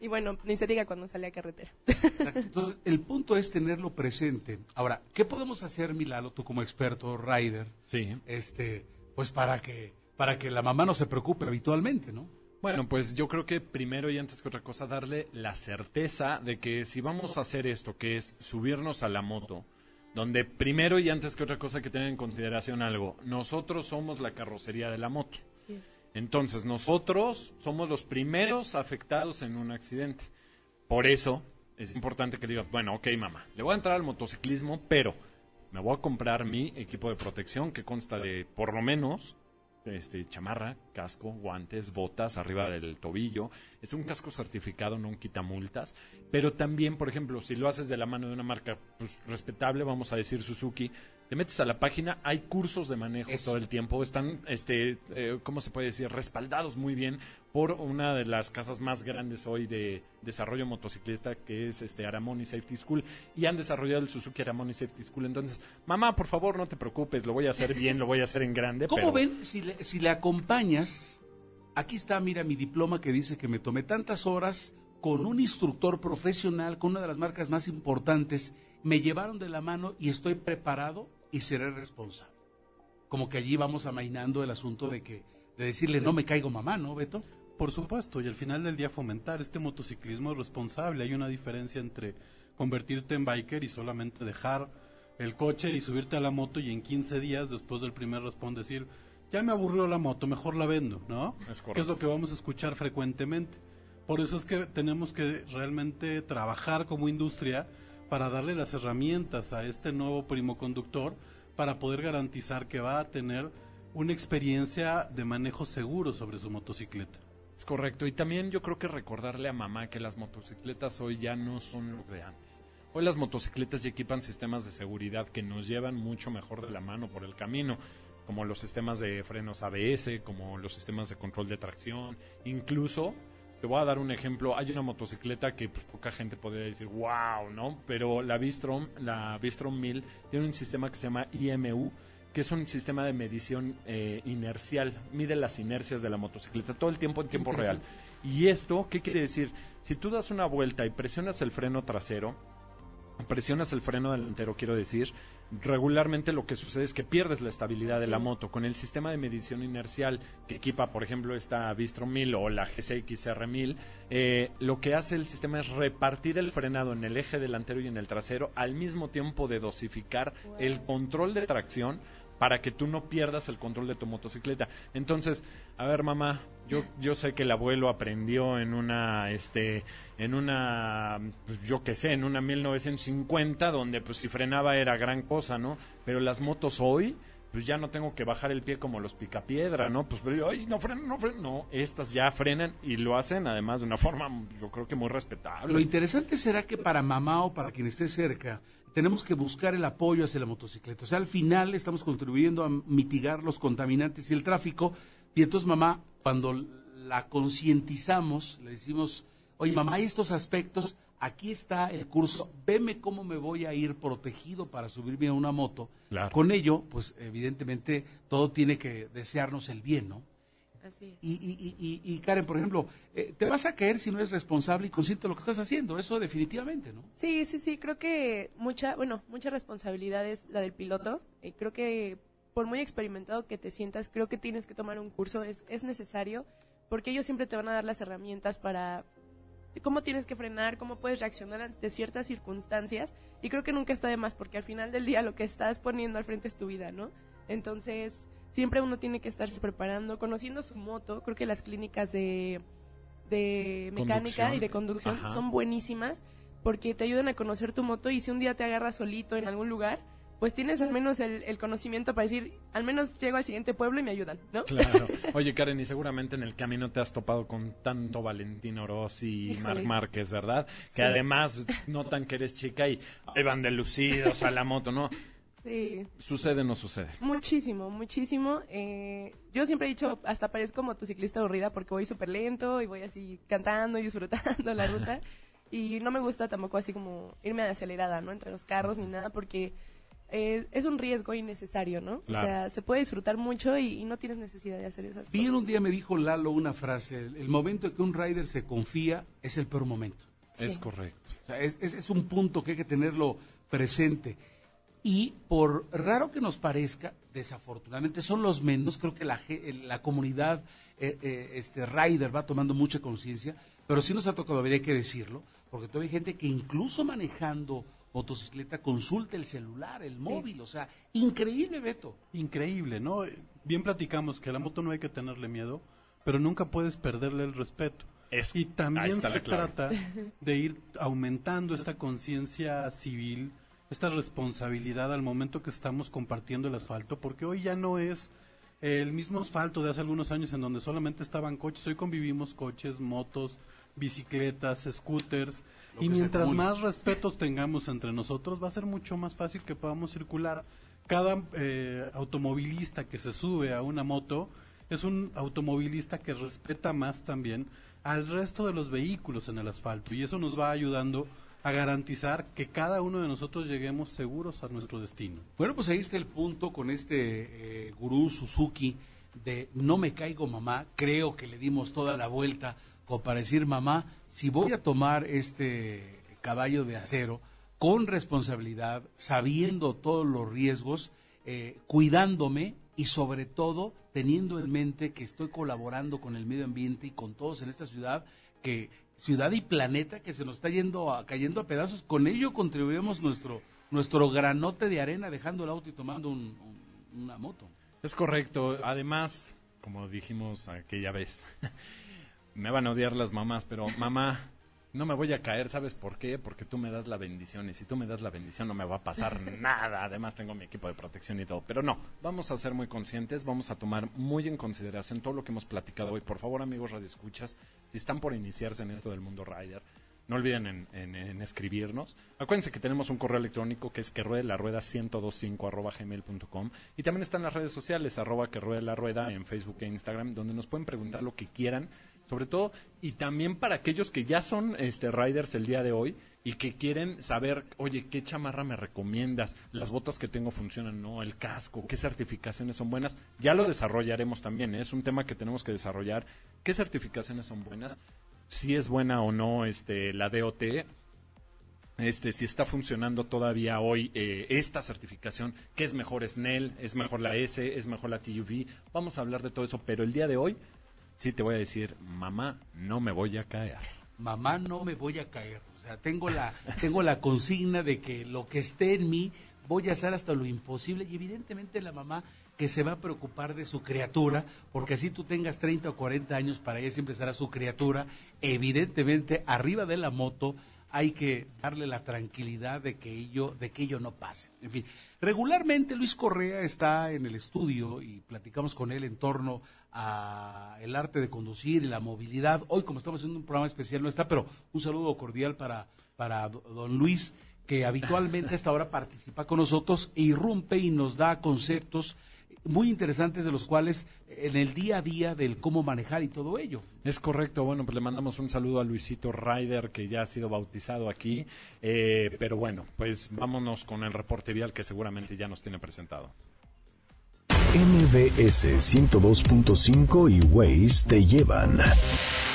Y bueno, ni se diga cuando salí a carretera. (laughs) Entonces, el punto es tenerlo presente. Ahora, ¿qué podemos hacer, Milalo, tú como experto rider? Sí. Este, pues para que, para que la mamá no se preocupe habitualmente, ¿no? Bueno, pues yo creo que primero y antes que otra cosa darle la certeza de que si vamos a hacer esto, que es subirnos a la moto, donde primero y antes que otra cosa hay que tener en consideración algo, nosotros somos la carrocería de la moto. Entonces, nosotros somos los primeros afectados en un accidente. Por eso es importante que digas, bueno, ok, mamá, le voy a entrar al motociclismo, pero me voy a comprar mi equipo de protección que consta de por lo menos este, chamarra, casco, guantes, botas arriba del tobillo. Es un casco certificado, no un quitamultas. Pero también, por ejemplo, si lo haces de la mano de una marca pues, respetable, vamos a decir Suzuki, te metes a la página, hay cursos de manejo Eso. todo el tiempo. Están, este, eh, ¿cómo se puede decir? Respaldados muy bien por una de las casas más grandes hoy de desarrollo motociclista, que es este Aramoni Safety School. Y han desarrollado el Suzuki Aramoni Safety School. Entonces, mamá, por favor, no te preocupes, lo voy a hacer bien, lo voy a hacer en grande. ¿Cómo pero- ven si le, si le acompañas? Aquí está, mira, mi diploma que dice que me tomé tantas horas con un instructor profesional, con una de las marcas más importantes. Me llevaron de la mano y estoy preparado y seré responsable. Como que allí vamos amainando el asunto de que de decirle no me caigo mamá, ¿no, Beto? Por supuesto, y al final del día fomentar este motociclismo responsable. Hay una diferencia entre convertirte en biker y solamente dejar el coche y subirte a la moto y en 15 días después del primer responde decir, ya me aburrió la moto, mejor la vendo, ¿no? Es que es correcto. lo que vamos a escuchar frecuentemente. Por eso es que tenemos que realmente trabajar como industria para darle las herramientas a este nuevo primo conductor para poder garantizar que va a tener una experiencia de manejo seguro sobre su motocicleta. Es correcto. Y también yo creo que recordarle a mamá que las motocicletas hoy ya no son lo de antes. Hoy las motocicletas ya equipan sistemas de seguridad que nos llevan mucho mejor de la mano por el camino, como los sistemas de frenos ABS, como los sistemas de control de tracción, incluso te voy a dar un ejemplo. Hay una motocicleta que pues, poca gente podría decir, wow, ¿no? Pero la Bistrom, la Bistrom 1000, tiene un sistema que se llama IMU, que es un sistema de medición eh, inercial. Mide las inercias de la motocicleta todo el tiempo en tiempo real. Y esto, ¿qué quiere decir? Si tú das una vuelta y presionas el freno trasero, presionas el freno delantero, quiero decir, regularmente lo que sucede es que pierdes la estabilidad de la moto. Con el sistema de medición inercial que equipa, por ejemplo, esta Bistro 1000 o la GCX R1000, eh, lo que hace el sistema es repartir el frenado en el eje delantero y en el trasero al mismo tiempo de dosificar el control de tracción para que tú no pierdas el control de tu motocicleta. Entonces, a ver, mamá, yo yo sé que el abuelo aprendió en una este en una pues, yo qué sé, en una 1950 donde pues si frenaba era gran cosa, ¿no? Pero las motos hoy pues ya no tengo que bajar el pie como los picapiedra, ¿no? Pues pero ay, no frenan, no frenan, no, estas ya frenan y lo hacen además de una forma yo creo que muy respetable. Lo interesante será que para mamá o para quien esté cerca tenemos que buscar el apoyo hacia la motocicleta. O sea, al final estamos contribuyendo a mitigar los contaminantes y el tráfico. Y entonces, mamá, cuando la concientizamos, le decimos, oye, mamá, hay estos aspectos, aquí está el curso, veme cómo me voy a ir protegido para subirme a una moto. Claro. Con ello, pues evidentemente todo tiene que desearnos el bien, ¿no? Así es. Y, y, y, y, Karen, por ejemplo, eh, te vas a caer si no eres responsable y consciente de lo que estás haciendo, eso definitivamente, ¿no? Sí, sí, sí, creo que mucha, bueno, mucha responsabilidad es la del piloto. y creo que por muy experimentado que te sientas, creo que tienes que tomar un curso, es, es necesario, porque ellos siempre te van a dar las herramientas para cómo tienes que frenar, cómo puedes reaccionar ante ciertas circunstancias, y creo que nunca está de más, porque al final del día lo que estás poniendo al frente es tu vida, ¿no? Entonces, siempre uno tiene que estarse preparando, conociendo su moto. Creo que las clínicas de, de mecánica Conducción. y de conducción Ajá. son buenísimas porque te ayudan a conocer tu moto y si un día te agarras solito en algún lugar, pues tienes al menos el, el conocimiento para decir, al menos llego al siguiente pueblo y me ayudan, ¿no? Claro. (laughs) Oye, Karen, y seguramente en el camino te has topado con tanto Valentino Rossi y. Marc Márquez, ¿verdad? Sí. Que además notan que eres chica y van de lucidos a la moto, ¿no? Sí. ¿Sucede o no sucede? Muchísimo, muchísimo. Eh, yo siempre he dicho, hasta parezco motociclista aburrida porque voy súper lento y voy así cantando y disfrutando la ruta. Y no me gusta tampoco así como irme de acelerada, ¿no? Entre los carros ni nada porque eh, es un riesgo innecesario, ¿no? Claro. O sea, se puede disfrutar mucho y, y no tienes necesidad de hacer esas Bien cosas. un día me dijo Lalo una frase, el, el momento en que un rider se confía es el peor momento. Sí. Es correcto. O sea, es, es- es un punto que hay que tenerlo presente. Y por raro que nos parezca, desafortunadamente son los menos, creo que la, ge- la comunidad eh, eh, este rider va tomando mucha conciencia, pero sí nos ha tocado ver, hay que decirlo, porque todavía hay gente que incluso manejando motocicleta consulta el celular, el móvil, o sea, increíble, Beto. Increíble, ¿no? Bien platicamos que a la moto no hay que tenerle miedo, pero nunca puedes perderle el respeto. Es- y también se clave. trata de ir aumentando esta conciencia civil, esta responsabilidad al momento que estamos compartiendo el asfalto, porque hoy ya no es el mismo asfalto de hace algunos años en donde solamente estaban coches, hoy convivimos coches, motos, bicicletas, scooters, Lo y mientras más respetos tengamos entre nosotros, va a ser mucho más fácil que podamos circular. Cada eh, automovilista que se sube a una moto es un automovilista que respeta más también al resto de los vehículos en el asfalto y eso nos va ayudando a garantizar que cada uno de nosotros lleguemos seguros a nuestro destino. Bueno, pues ahí está el punto con este eh, gurú Suzuki de no me caigo mamá. Creo que le dimos toda la vuelta como para decir mamá, si voy a tomar este caballo de acero con responsabilidad, sabiendo todos los riesgos, eh, cuidándome y sobre todo teniendo en mente que estoy colaborando con el medio ambiente y con todos en esta ciudad, que ciudad y planeta que se nos está yendo a- cayendo a pedazos, con ello contribuimos nuestro nuestro granote de arena dejando el auto y tomando un- un- una moto. Es correcto. Además, como dijimos aquella vez, (laughs) me van a odiar las mamás, pero mamá, no me voy a caer, ¿sabes por qué? Porque tú me das la bendición y si tú me das la bendición no me va a pasar (laughs) nada. Además tengo mi equipo de protección y todo. Pero no, vamos a ser muy conscientes, vamos a tomar muy en consideración todo lo que hemos platicado hoy. Por favor, amigos Radio Escuchas, si están por iniciarse en esto del mundo rider, no olviden en, escribirnos. Acuérdense que tenemos un correo electrónico que es que ruede la rueda 1025 arroba gmail.com y también están las redes sociales arroba que ruede la rueda en Facebook e Instagram donde nos pueden preguntar lo que quieran sobre todo y también para aquellos que ya son este riders el día de hoy y que quieren saber, oye, ¿qué chamarra me recomiendas? ¿Las botas que tengo funcionan? ¿No? ¿El casco? ¿Qué certificaciones son buenas? Ya lo desarrollaremos también, ¿eh? es un tema que tenemos que desarrollar. ¿Qué certificaciones son buenas? Si es buena o no este, la DOT, este, si está funcionando todavía hoy eh, esta certificación, ¿qué es mejor SNEL? ¿Es mejor la S? ¿Es mejor la TUV? Vamos a hablar de todo eso, pero el día de hoy sí te voy a decir, mamá, no me voy a caer. Mamá, no me voy a caer. O sea, tengo la, tengo la consigna de que lo que esté en mí voy a hacer hasta lo imposible y evidentemente la mamá que se va a preocupar de su criatura, porque así tú tengas 30 o 40 años, para ella siempre será su criatura, evidentemente arriba de la moto hay que darle la tranquilidad de que ello, de que ello no pase. En fin, regularmente Luis Correa está en el estudio y platicamos con él en torno a el arte de conducir y la movilidad. Hoy, como estamos haciendo un programa especial, no está, pero un saludo cordial para, para don Luis, que habitualmente a esta hora participa con nosotros e irrumpe y nos da conceptos muy interesantes de los cuales en el día a día del cómo manejar y todo ello. Es correcto, bueno, pues le mandamos un saludo a Luisito Ryder que ya ha sido bautizado aquí, eh, pero bueno, pues vámonos con el reporte vial que seguramente ya nos tiene presentado. MBS 102.5 y Waze te llevan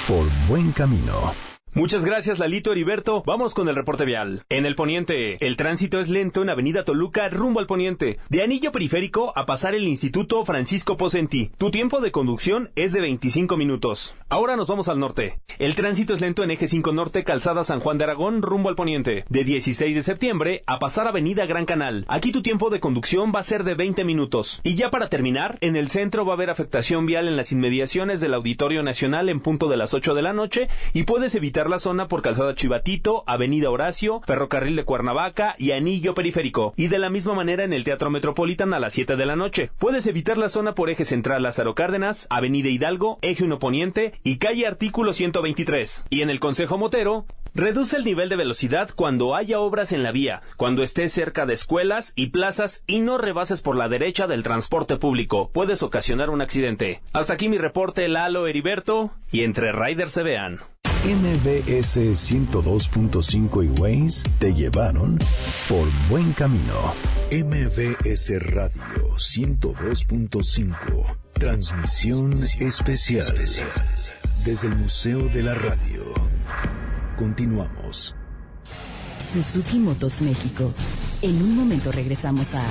por buen camino. Muchas gracias, Lalito Heriberto. Vamos con el reporte vial. En el poniente, el tránsito es lento en Avenida Toluca rumbo al poniente. De anillo periférico a pasar el Instituto Francisco Posenti. Tu tiempo de conducción es de 25 minutos. Ahora nos vamos al norte. El tránsito es lento en Eje 5 Norte, Calzada San Juan de Aragón rumbo al poniente. De 16 de septiembre a pasar Avenida Gran Canal. Aquí tu tiempo de conducción va a ser de 20 minutos. Y ya para terminar, en el centro va a haber afectación vial en las inmediaciones del Auditorio Nacional en punto de las 8 de la noche y puedes evitar la zona por Calzada Chivatito, Avenida Horacio, Ferrocarril de Cuernavaca y Anillo Periférico. Y de la misma manera en el Teatro Metropolitan a las 7 de la noche. Puedes evitar la zona por Eje Central Lázaro Cárdenas, Avenida Hidalgo, Eje 1 Poniente y Calle Artículo 123. Y en el Consejo Motero, Reduce el nivel de velocidad cuando haya obras en la vía, cuando estés cerca de escuelas y plazas y no rebases por la derecha del transporte público. Puedes ocasionar un accidente. Hasta aquí mi reporte Lalo Heriberto y entre riders se vean. MBS 102.5 y Waze te llevaron por buen camino. MBS Radio 102.5. Transmisión especial desde el Museo de la Radio. Continuamos. Suzuki Motos México. En un momento regresamos a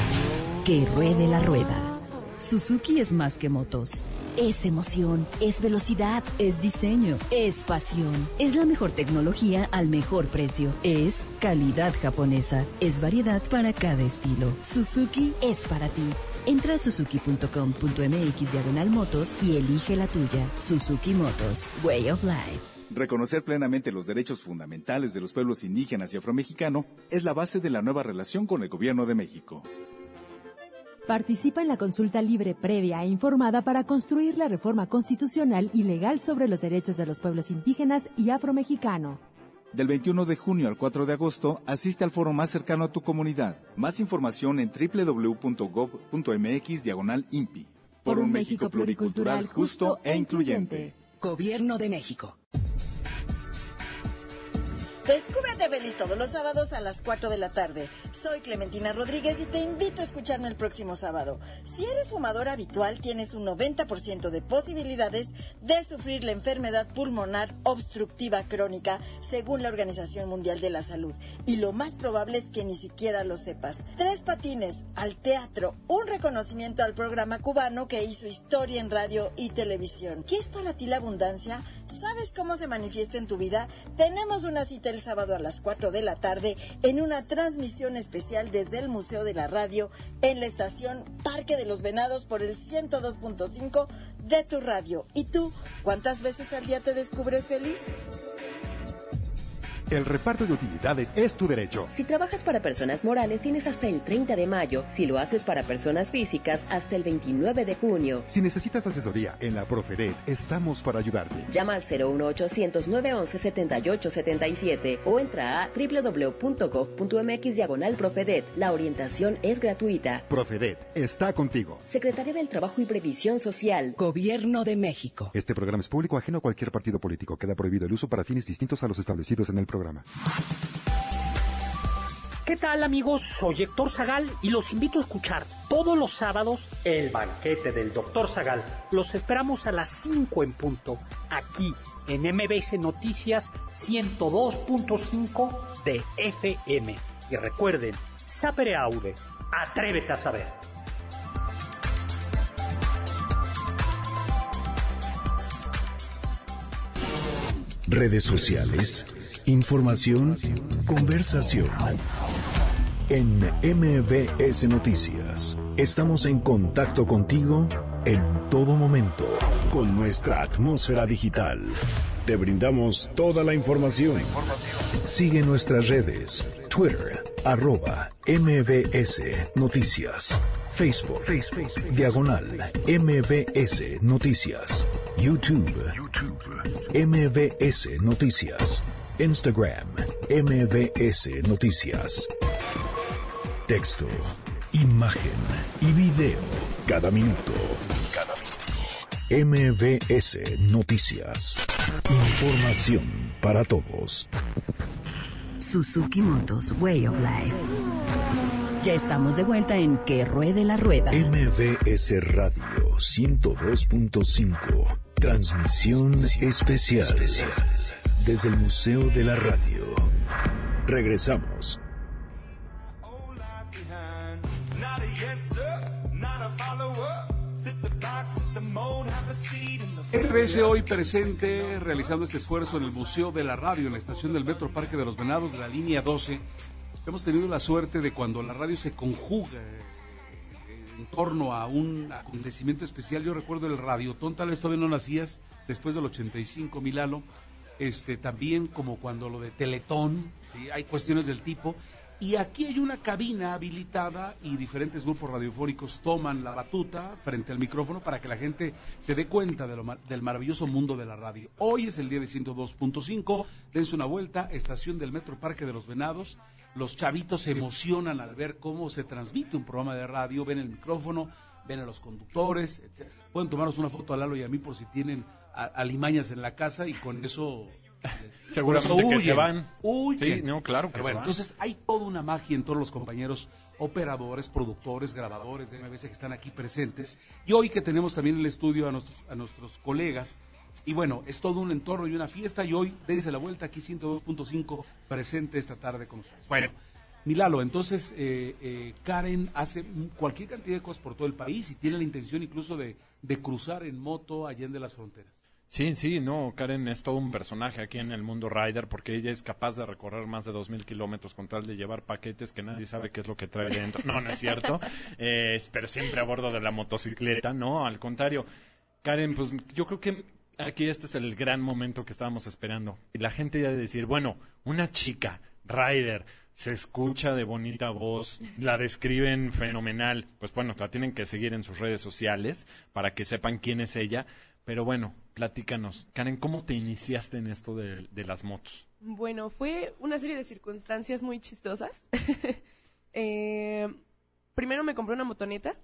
Que Ruede la Rueda. Suzuki es más que motos. Es emoción, es velocidad, es diseño, es pasión. Es la mejor tecnología al mejor precio. Es calidad japonesa. Es variedad para cada estilo. Suzuki es para ti. Entra a suzuki.com.mx diagonal motos y elige la tuya. Suzuki Motos, Way of Life. Reconocer plenamente los derechos fundamentales de los pueblos indígenas y afromexicano es la base de la nueva relación con el Gobierno de México. Participa en la consulta libre, previa e informada para construir la reforma constitucional y legal sobre los derechos de los pueblos indígenas y afromexicano. Del 21 de junio al 4 de agosto, asiste al foro más cercano a tu comunidad. Más información en www.gov.mx diagonal INPI. Por un México pluricultural, justo e incluyente. Gobierno de México. Descúbrete feliz todos los sábados a las 4 de la tarde. Soy Clementina Rodríguez y te invito a escucharme el próximo sábado. Si eres fumador habitual, tienes un 90% de posibilidades de sufrir la enfermedad pulmonar obstructiva crónica, según la Organización Mundial de la Salud. Y lo más probable es que ni siquiera lo sepas. Tres patines al teatro, un reconocimiento al programa cubano que hizo historia en radio y televisión. ¿Qué es para ti la abundancia? ¿Sabes cómo se manifiesta en tu vida? Tenemos una cita el sábado a las 4 de la tarde en una transmisión especial desde el Museo de la Radio en la estación Parque de los Venados por el 102.5 de tu radio. ¿Y tú, cuántas veces al día te descubres feliz? El reparto de utilidades es tu derecho. Si trabajas para personas morales, tienes hasta el 30 de mayo. Si lo haces para personas físicas, hasta el 29 de junio. Si necesitas asesoría en la Profedet, estamos para ayudarte. Llama al 01800 911 7877 o entra a www.gov.mx diagonal Profedet. La orientación es gratuita. Profedet está contigo. Secretaría del Trabajo y Previsión Social. Gobierno de México. Este programa es público ajeno a cualquier partido político. Queda prohibido el uso para fines distintos a los establecidos en el programa. ¿Qué tal amigos? Soy Héctor Zagal y los invito a escuchar todos los sábados el banquete del Doctor Zagal. Los esperamos a las 5 en punto, aquí en MBS Noticias 102.5 de FM. Y recuerden, sapere aude, atrévete a saber. Redes sociales, información, conversación. En MBS Noticias, estamos en contacto contigo en todo momento con nuestra atmósfera digital. Te brindamos toda la información. Sigue nuestras redes, Twitter, arroba MBS Noticias, Facebook, diagonal MBS Noticias, YouTube, MBS Noticias, Instagram, MBS Noticias. Texto, imagen y video. Cada minuto. Cada minuto. MBS Noticias. Información para todos. Suzuki Motos Way of Life. Ya estamos de vuelta en Que Ruede la Rueda. MBS Radio 102.5. Transmisión especial. Desde el Museo de la Radio. Regresamos. MBS hoy presente realizando este esfuerzo en el Museo de la Radio, en la estación del Metro Parque de los Venados de la línea 12. Hemos tenido la suerte de cuando la radio se conjuga eh, en torno a un acontecimiento especial. Yo recuerdo el Radiotón, tal vez todavía no nacías, después del 85, Milano. Este, también como cuando lo de Teletón, hay cuestiones del tipo. Y aquí hay una cabina habilitada y diferentes grupos radiofónicos toman la batuta frente al micrófono para que la gente se dé cuenta del maravilloso mundo de la radio. Hoy es el día de 102.5, dense una vuelta, estación del Metro Parque de los Venados. Los chavitos se emocionan al ver cómo se transmite un programa de radio, ven el micrófono, ven a los conductores, etc. Pueden tomarnos una foto a Lalo y a mí por si tienen a- alimañas en la casa y con eso... (laughs) Seguramente que se van. Huyen. Sí, no, claro que Pero se bueno, van. entonces hay toda una magia en todos los compañeros operadores, productores, grabadores de MBS que están aquí presentes. Y hoy que tenemos también en el estudio a nuestros, a nuestros colegas. Y bueno, es todo un entorno y una fiesta. Y hoy, dense la vuelta aquí 102.5 presente esta tarde con ustedes. Bueno, Milalo, entonces eh, eh, Karen hace cualquier cantidad de cosas por todo el país y tiene la intención incluso de, de cruzar en moto allende las fronteras. Sí, sí, no, Karen es todo un personaje aquí en el mundo rider porque ella es capaz de recorrer más de 2.000 kilómetros con tal de llevar paquetes que nadie sabe qué es lo que trae dentro. No, no es cierto, (laughs) Eh, pero siempre a bordo de la motocicleta, no, al contrario. Karen, pues yo creo que aquí este es el gran momento que estábamos esperando. Y la gente ya de decir, bueno, una chica, rider, se escucha de bonita voz, la describen fenomenal. Pues bueno, la tienen que seguir en sus redes sociales para que sepan quién es ella. Pero bueno, platícanos. Karen, ¿cómo te iniciaste en esto de, de las motos? Bueno, fue una serie de circunstancias muy chistosas. (laughs) Eh, primero me compré una motoneta,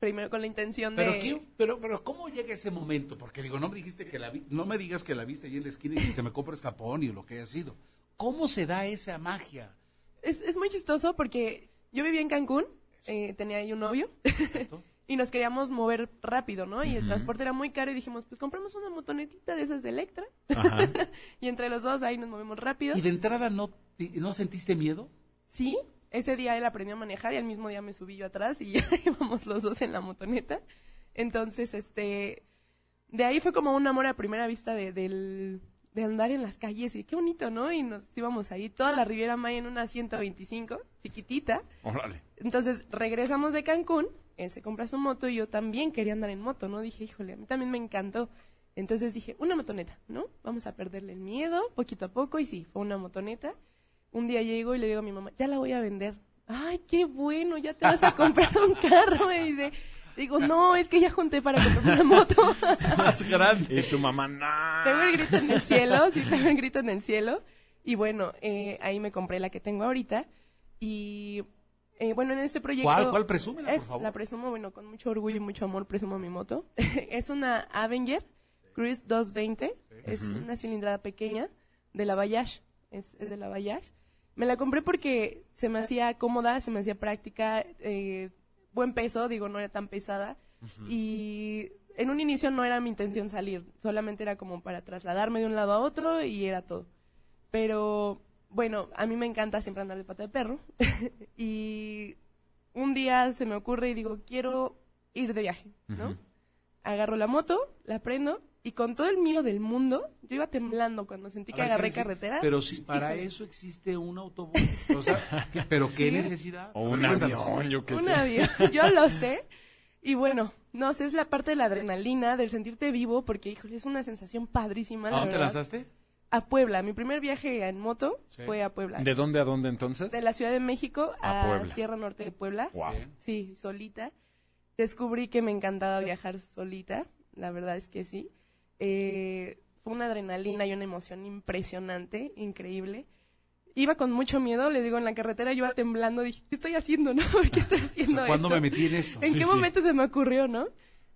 primero con la intención Pero, de... ¿qué- pero, pero ¿cómo llega ese momento? Porque digo, no me dijiste que la vi- no me digas que la viste ahí en la esquina y que me compres tapón y lo que haya sido. ¿Cómo se da esa magia? Es, es muy chistoso porque yo vivía en Cancún, eh, tenía ahí un novio (laughs) y nos queríamos mover rápido, ¿no? Y el transporte era muy caro y dijimos, pues compramos una motonetita de esas de Electra Ajá. (laughs) y entre los dos ahí nos movemos rápido. ¿Y de entrada no, no sentiste miedo? Sí, ese día él aprendió a manejar y al mismo día me subí yo atrás y (laughs) ya íbamos los dos en la motoneta. Entonces, este, de ahí fue como un amor a primera vista de, del, de andar en las calles y qué bonito, ¿no? Y nos íbamos ahí toda la Riviera Maya en una 125, chiquitita. Órale. Entonces regresamos de Cancún, él se compra su moto y yo también quería andar en moto, ¿no? Dije, híjole, a mí también me encantó. Entonces dije, una motoneta, ¿no? Vamos a perderle el miedo poquito a poco y sí, fue una motoneta. Un día llego y le digo a mi mamá, ya la voy a vender. Ay, qué bueno, ya te vas a comprar un (laughs) carro, me dice. Digo, no, es que ya junté para comprar una moto. (laughs) Más grande. Y tu mamá, no. Tengo el grito en el cielo, sí, tengo el grito en el cielo. Y bueno, eh, ahí me compré la que tengo ahorita. Y eh, bueno, en este proyecto... ¿Cuál? ¿Cuál? Presúmela, por es, favor. La presumo, bueno, con mucho orgullo y mucho amor presumo mi moto. (laughs) es una Avenger Cruise 220. Es Ujú. una cilindrada pequeña de la Bayash. Es, es de la Bayash. Me la compré porque se me hacía cómoda, se me hacía práctica, eh, buen peso, digo, no era tan pesada. Y en un inicio no era mi intención salir, solamente era como para trasladarme de un lado a otro y era todo. Pero bueno, a mí me encanta siempre andar de pata de perro. (laughs) y un día se me ocurre y digo, quiero ir de viaje, ¿no? Agarro la moto, la prendo y con todo el miedo del mundo, yo iba temblando cuando sentí A que ver, agarré carretera. Pero si para Híjole. eso existe un autobús. O sea, ¿qué- ¿pero qué Sí. necesidad? O un Cuéntanos. avión, yo qué un sé. avión, yo lo sé. Y bueno, no sé, es la parte de la adrenalina, del sentirte vivo, porque, híjole, es una sensación padrísima, ¿A la te verdad. lanzaste? A Puebla. Mi primer viaje en moto Sí. fue a Puebla. ¿De dónde a dónde entonces? De la Ciudad de México A a. Sierra Norte de Puebla. Guau. Bien. Sí, solita. Descubrí que me encantaba viajar solita, la verdad es que sí. Eh, fue una adrenalina y una emoción impresionante, increíble. Iba con mucho miedo, le digo, en la carretera yo iba temblando, dije, ¿qué estoy haciendo, no? (laughs) ¿Por qué estoy haciendo ¿Cuándo esto? me metí en esto? ¿En Sí, qué sí. momento se me ocurrió, no?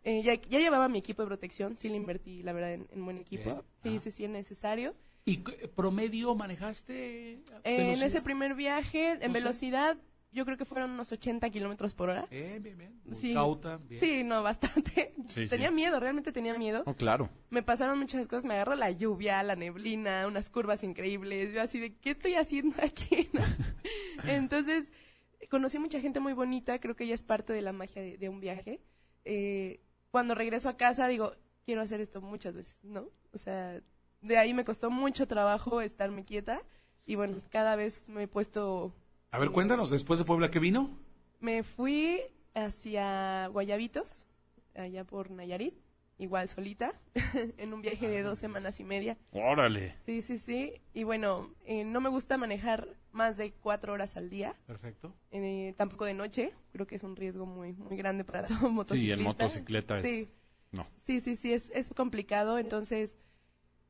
Eh, ya, ya llevaba mi equipo de protección, sí le invertí, la verdad, en, en buen equipo. Bien. Sí, sí, sí, es necesario. ¿Y promedio manejaste? Eh, en ese primer viaje, en velocidad, yo creo que fueron unos 80 kilómetros por hora. Bien, bien, bien. Muy Sí. cauta, bien. Sí, no, bastante. Sí, tenía sí. miedo, realmente tenía miedo. Oh, claro. Me pasaron muchas cosas, me agarró la lluvia, la neblina, unas curvas increíbles. Yo así de, ¿qué estoy haciendo aquí? (laughs) no? Entonces, conocí mucha gente muy bonita, creo que ella es parte de la magia de, de un viaje. Eh, cuando regreso a casa digo, quiero hacer esto muchas veces, ¿no? O sea, de ahí me costó mucho trabajo estarme quieta y bueno, cada vez me he puesto... A ver, cuéntanos, después de Puebla, ¿qué vino? Me fui hacia Guayabitos, allá por Nayarit, igual solita, (laughs) en un viaje de dos semanas y media. Órale. Sí, sí, sí. Y bueno, eh, no me gusta manejar más de cuatro horas al día. Perfecto. Eh, tampoco de noche. Creo que es un riesgo muy, muy grande para (laughs) todo motociclista. Sí, el motocicleta es... Sí, No. sí, sí, sí, es, es complicado. Entonces,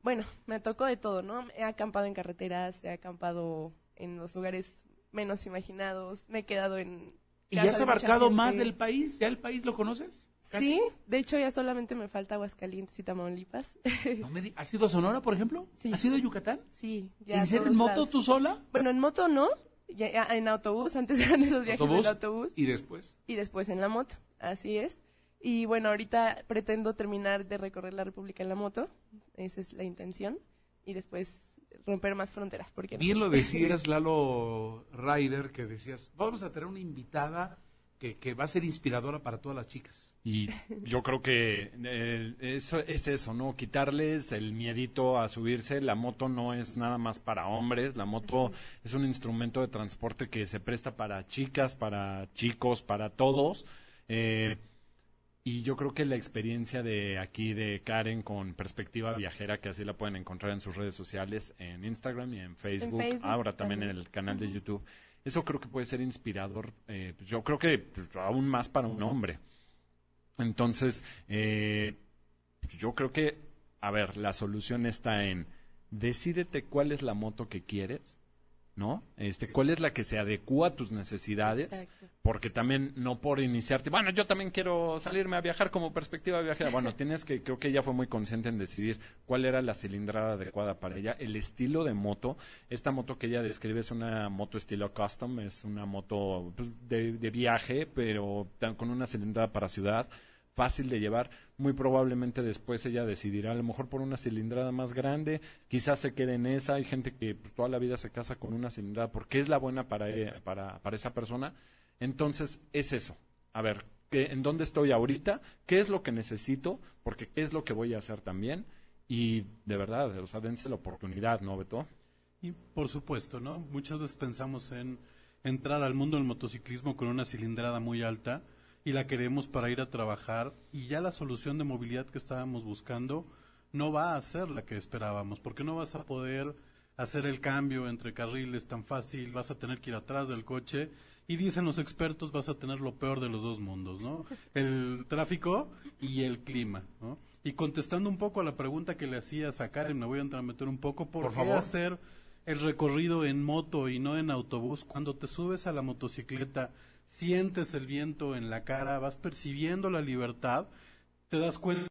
bueno, me tocó de todo, ¿no? He acampado en carreteras, he acampado en los lugares menos imaginados, me he quedado en... ¿Y ya has abarcado más del país? ¿Ya el país lo conoces? ¿Casi? Sí, de hecho ya solamente me falta Aguascalientes y Tamaulipas. No me di- ¿Has ido a Sonora, por ejemplo? Sí. ¿Has ido a Yucatán? Sí, ¿Y en serio, en moto lados. tú sola? Bueno, en moto no, ya- ya en autobús, (laughs) antes eran esos viajes del autobús. ¿Y después? Y después en la moto, así es. Y bueno, ahorita pretendo terminar de recorrer la República en la moto, esa es la intención, y después romper más fronteras, porque Bien lo decías, (laughs) Lalo Ryder, que decías, vamos a tener una invitada que, que va a ser inspiradora para todas las chicas. Y yo creo que eh, eso es eso, ¿no? Quitarles el miedito a subirse. La moto no es nada más para hombres. La moto es un instrumento de transporte que se presta para chicas, para chicos, para todos. Eh, y yo creo que la experiencia de aquí de Karen con perspectiva viajera, que así la pueden encontrar en sus redes sociales, en Instagram y en Facebook, Facebook ahora también, también. en el canal de YouTube, eso creo que puede ser inspirador, eh, pues yo creo que pues, aún más para un hombre. Entonces, eh, yo creo que, a ver, la solución está en decídete cuál es la moto que quieres, ¿no? Este, cuál es la que se adecua a tus necesidades, Exacto. porque también no por iniciarte, bueno, yo también quiero salirme a viajar como perspectiva viajera. Bueno, tienes que, creo que ella fue muy consciente en decidir cuál era la cilindrada adecuada para ella, el estilo de moto. Esta moto que ella describe es una moto estilo custom, es una moto pues, de, de viaje, pero con una cilindrada para ciudad fácil de llevar. Muy probablemente después ella decidirá a lo mejor por una cilindrada más grande, quizás se quede en esa. Hay gente que pues, toda la vida se casa con una cilindrada porque es la buena para, e- para, para esa persona. Entonces es eso. A ver, ¿qué, ¿en dónde estoy ahorita? ¿Qué es lo que necesito? Porque qué es lo que voy a hacer también. Y de verdad, o sea, dense la oportunidad, ¿no, Beto? Y por supuesto, ¿no? Muchas veces pensamos en entrar al mundo del motociclismo con una cilindrada muy alta y la queremos para ir a trabajar y ya la solución de movilidad que estábamos buscando no va a ser la que esperábamos, porque no vas a poder hacer el cambio entre carriles tan fácil, vas a tener que ir atrás del coche y dicen los expertos vas a tener lo peor de los dos mundos, ¿no? (laughs) El tráfico y el clima, ¿no? Y contestando un poco a la pregunta que le hacías a Karen, me voy a meter un poco, ¿por, Por qué favor. hacer el recorrido en moto y no en autobús? Cuando te subes a la motocicleta, sientes el viento en la cara, vas percibiendo la libertad, te das cuenta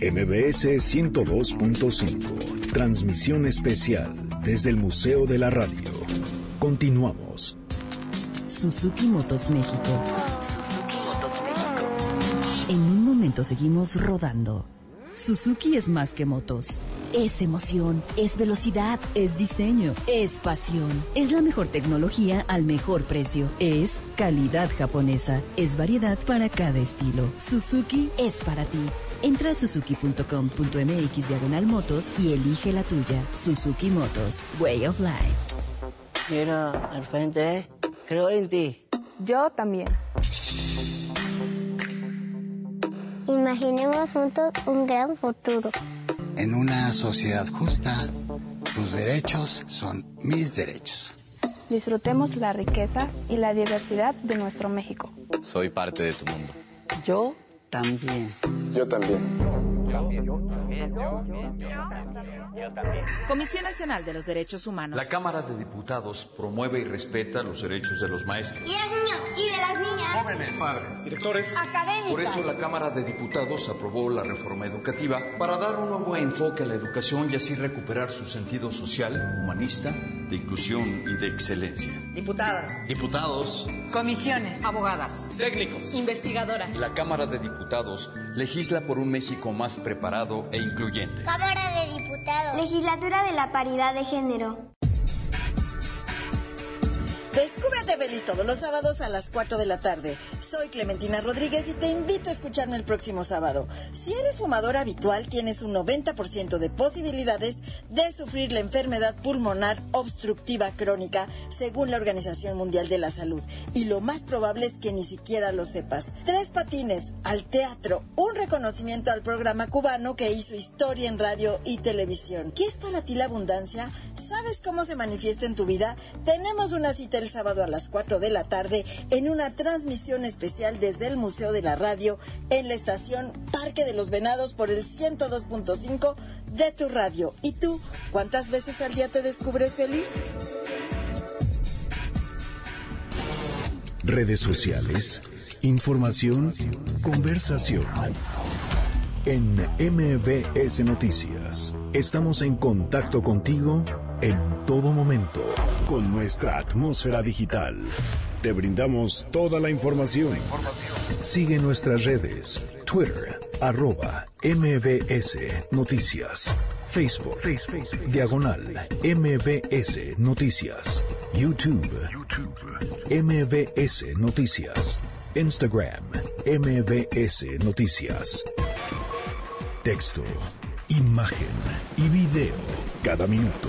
MBS 102.5. Transmisión especial desde el Museo de la Radio. Continuamos. Suzuki Motos México. En un momento seguimos rodando. Suzuki es más que motos. Es emoción, es velocidad, es diseño, es pasión. Es la mejor tecnología al mejor precio. Es calidad japonesa. Es variedad para cada estilo. Suzuki es para ti. Entra a suzuki.com.mx diagonal motos y elige la tuya. Suzuki Motos, Way of Life. Mira, al frente, creo en ti. Yo también. Imaginemos juntos un gran futuro. En una sociedad justa, tus derechos son mis derechos. Disfrutemos la riqueza y la diversidad de nuestro México. Soy parte de tu mundo. Yo también. Yo también. Comisión Nacional de los Derechos Humanos. La Cámara de Diputados promueve y respeta los derechos de los maestros. Y de los niños y de las niñas. Jóvenes, padres, directores. Académicas. Por eso la Cámara de Diputados aprobó la reforma educativa para dar un nuevo enfoque a la educación y así recuperar su sentido social, humanista, de inclusión y de excelencia. Diputadas. Diputados, Comisiones. Abogadas. técnicos. Investigadoras. La Cámara de Diputados legisla por un México más preparado e incluyente. Cámara de Legislatura de la Paridad de Género. Descúbrete feliz todos los sábados a las 4 de la tarde. Soy Clementina Rodríguez y te invito a escucharme el próximo sábado. Si eres fumador habitual, tienes un 90% de posibilidades de sufrir la enfermedad pulmonar obstructiva crónica, según la Organización Mundial de la Salud. Y lo más probable es que ni siquiera lo sepas. Tres patines al teatro, un reconocimiento al programa cubano que hizo historia en radio y televisión. ¿Qué es para ti la abundancia? ¿Sabes cómo se manifiesta en tu vida? Tenemos una cita el sábado a las 4 de la tarde en una transmisión especial desde el Museo de la Radio en la estación Parque de los Venados por el 102.5 de tu radio. ¿Y tú, cuántas veces al día te descubres feliz? Redes sociales, información, conversación. En MBS Noticias, estamos en contacto contigo en todo momento con nuestra atmósfera digital. Te brindamos toda la información. Sigue nuestras redes, Twitter, arroba MBS Noticias, Facebook, Facebook, diagonal MBS Noticias, YouTube, YouTube, MBS Noticias, Instagram, MBS Noticias. Texto, imagen y video. Cada minuto.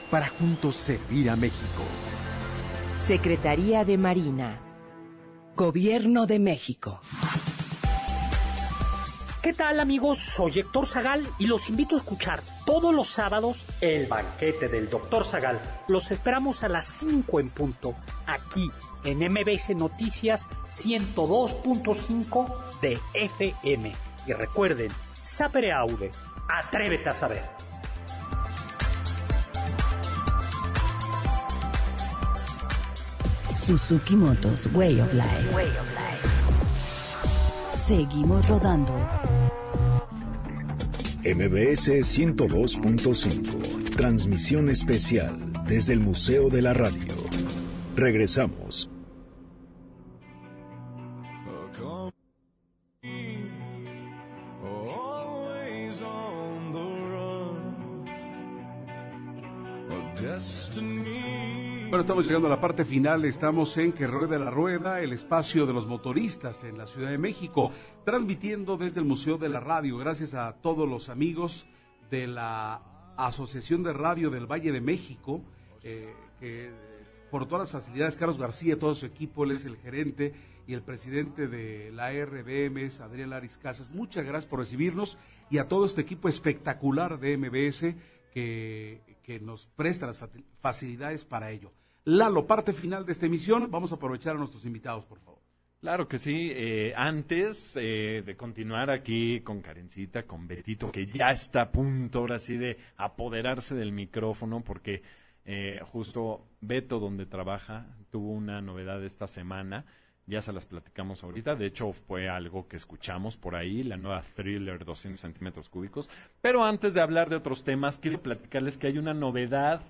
para juntos servir a México. Secretaría de Marina. Gobierno de México. ¿Qué tal amigos? Soy Héctor Zagal y los invito a escuchar todos los sábados el banquete del Dr. Zagal. Los esperamos a las 5 en punto, aquí en MBS Noticias 102.5 de FM. Y recuerden, Sapere Aude, atrévete a saber. Suzuki Motos Way of Life. Seguimos rodando. MBS 102.5. Transmisión especial desde el Museo de la Radio. Regresamos. Bueno, estamos llegando a la parte final. Estamos en Que Rueda la Rueda, el espacio de los motoristas en la Ciudad de México, transmitiendo desde el Museo de la Radio. Gracias a todos los amigos de la Asociación de Radio del Valle de México, eh, que por todas las facilidades, Carlos García, todo su equipo, él es el gerente y el presidente de la RBM, es Adrián Laris Casas. Muchas gracias por recibirnos y a todo este equipo espectacular de MBS que nos presta las facilidades para ello. Lalo, parte final de esta emisión, vamos a aprovechar a nuestros invitados, por favor. Claro que sí. Eh, antes eh, de continuar aquí con Karencita, con Betito, que ya está a punto ahora sí de apoderarse del micrófono, porque eh, justo Beto, donde trabaja, tuvo una novedad esta semana. Ya se las platicamos ahorita. De hecho, fue algo que escuchamos por ahí, la nueva Thriller 200 centímetros cúbicos. Pero antes de hablar de otros temas, quiero platicarles que hay una novedad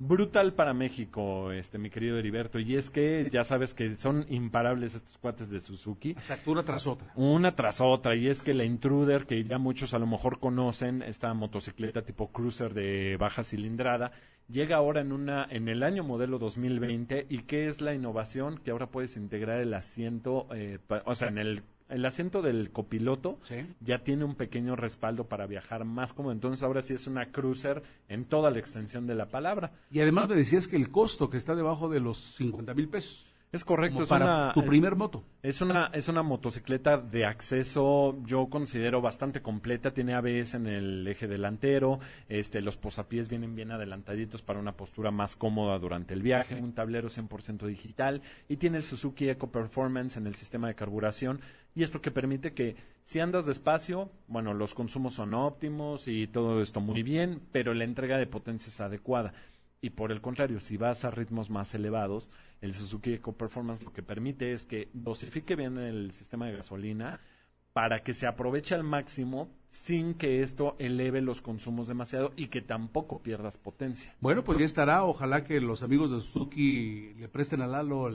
brutal para México, este mi querido Heriberto, y es que ya sabes que son imparables estos cuates de Suzuki. Exacto, una tras otra. Una tras otra, y es que la Intruder, que ya muchos a lo mejor conocen, esta motocicleta tipo cruiser de baja cilindrada, llega ahora en una en el año modelo 2020 y qué es la innovación que ahora puedes integrar el asiento, eh, o sea, en el el asiento del copiloto ya tiene un pequeño respaldo para viajar más cómodo. Entonces ahora sí es una cruiser en toda la extensión de la palabra. Y además me decías que el costo que está debajo de los 50 mil pesos. Es correcto, es para una, tu primer moto. Es una, es una motocicleta de acceso, yo considero bastante completa, tiene ABS en el eje delantero, este, los posapiés vienen bien adelantaditos para una postura más cómoda durante el viaje, un tablero 100% digital y tiene el Suzuki Eco Performance en el sistema de carburación y esto que permite que si andas despacio, bueno, los consumos son óptimos y todo esto muy bien, pero la entrega de potencia es adecuada. Y por el contrario, si vas a ritmos más elevados, el Suzuki Eco Performance lo que permite es que dosifique bien el sistema de gasolina para que se aproveche al máximo sin que esto eleve los consumos demasiado y que tampoco pierdas potencia. Bueno, pues ya estará. Ojalá que los amigos de Suzuki le presten a Lalo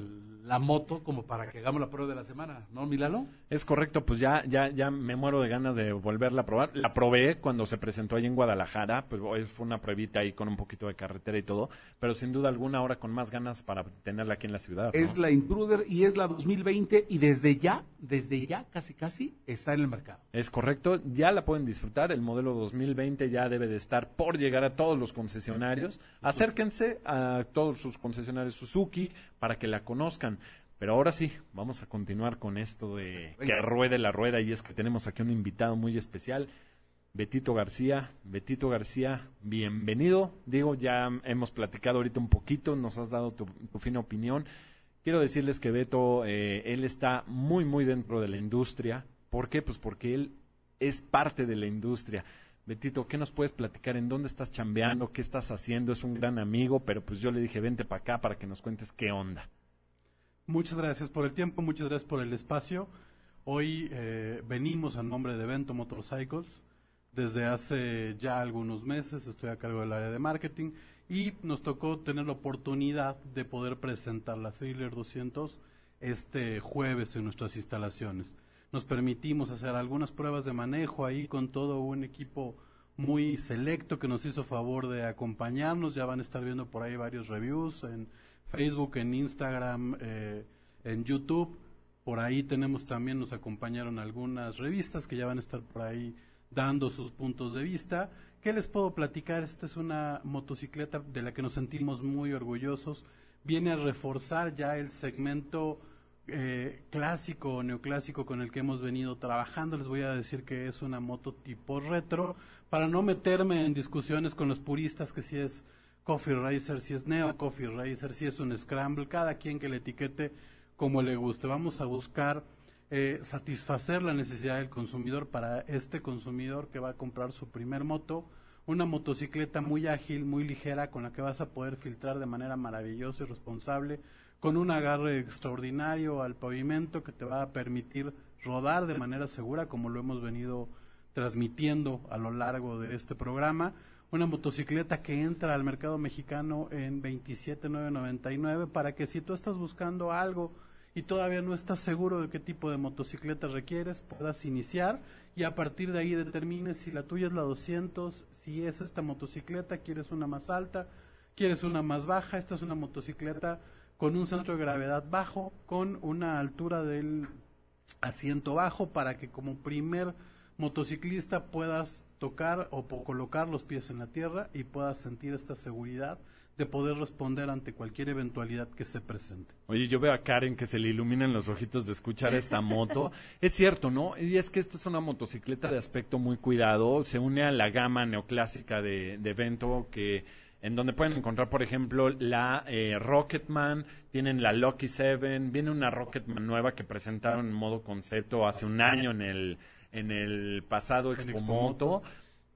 la moto como para que hagamos la prueba de la semana, ¿no, Milano? Es correcto, pues ya, ya, ya me muero de ganas de volverla a probar. La probé cuando se presentó ahí en Guadalajara, pues fue una pruebita ahí con un poquito de carretera y todo, pero sin duda alguna ahora con más ganas para tenerla aquí en la ciudad. ¿no? Es la Intruder y es la 2020 y desde ya, desde ya casi casi está en el mercado. Es correcto, ya la pueden disfrutar, el modelo 2020 ya debe de estar por llegar a todos los concesionarios. Acérquense a todos sus concesionarios Suzuki para que la conozcan. Pero ahora sí, vamos a continuar con esto de que ruede la rueda y es que tenemos aquí un invitado muy especial, Betito García. Betito García, bienvenido. Digo, ya hemos platicado ahorita un poquito, nos has dado tu, tu fina opinión. Quiero decirles que Beto, eh, él está muy, muy dentro de la industria. ¿Por qué? Pues porque él es parte de la industria. Betito, ¿qué nos puedes platicar? ¿En dónde estás chambeando? ¿Qué estás haciendo? Es un gran amigo, pero pues yo le dije, vente para acá para que nos cuentes qué onda. Muchas gracias por el tiempo, muchas gracias por el espacio. Hoy eh, venimos a nombre de Evento Motorcycles. Desde hace ya algunos meses estoy a cargo del área de marketing y nos tocó tener la oportunidad de poder presentar la Thriller 200 este jueves en nuestras instalaciones. Nos permitimos hacer algunas pruebas de manejo ahí con todo un equipo muy selecto que nos hizo favor de acompañarnos. Ya van a estar viendo por ahí varios reviews en Facebook, en Instagram, eh, en YouTube. Por ahí tenemos también, nos acompañaron algunas revistas que ya van a estar por ahí dando sus puntos de vista. ¿Qué les puedo platicar? Esta es una motocicleta de la que nos sentimos muy orgullosos. Viene a reforzar ya el segmento eh, clásico o neoclásico con el que hemos venido trabajando. Les voy a decir que es una moto tipo retro, para no meterme en discusiones con los puristas que si es Coffee Racer, si es Neo Coffee Racer, si es un Scramble, cada quien que le etiquete como le guste. Vamos a buscar eh, satisfacer la necesidad del consumidor para este consumidor que va a comprar su primer moto, una motocicleta muy ágil, muy ligera, con la que vas a poder filtrar de manera maravillosa y responsable, con un agarre extraordinario al pavimento que te va a permitir rodar de manera segura, como lo hemos venido transmitiendo a lo largo de este programa. Una motocicleta que entra al mercado mexicano en 27,999 para que si tú estás buscando algo y todavía no estás seguro de qué tipo de motocicleta requieres, puedas iniciar y a partir de ahí determines si la tuya es la 200, si es esta motocicleta, quieres una más alta, quieres una más baja, esta es una motocicleta con un centro de gravedad bajo, con una altura del asiento bajo para que como primer motociclista puedas tocar o colocar los pies en la tierra y puedas sentir esta seguridad de poder responder ante cualquier eventualidad que se presente. Oye, yo veo a Karen que se le iluminan los ojitos de escuchar esta moto. (laughs) es cierto, ¿no? Y es que esta es una motocicleta de aspecto muy cuidado, se une a la gama neoclásica de, de Vento que en donde pueden encontrar, por ejemplo, la eh, Rocketman, tienen la Lucky Seven, viene una Rocketman nueva que presentaron en modo concepto hace un año en el, en el pasado Expo Moto.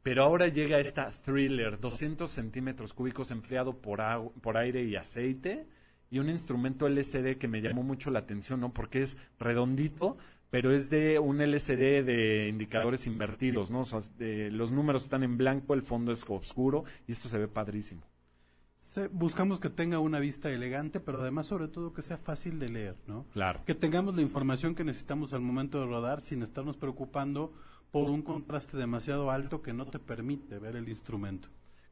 Pero ahora llega esta Thriller, 200 centímetros cúbicos enfriado por, por aire y aceite y un instrumento LCD que me llamó mucho la atención, ¿no? Porque es redondito, pero es de un LCD de indicadores invertidos, ¿no? O sea, de, los números están en blanco, el fondo es oscuro y esto se ve padrísimo. Se, buscamos que tenga una vista elegante, pero además sobre todo que sea fácil de leer, ¿no? Claro. Que tengamos la información que necesitamos al momento de rodar sin estarnos preocupando por un contraste demasiado alto que no te permite ver el instrumento.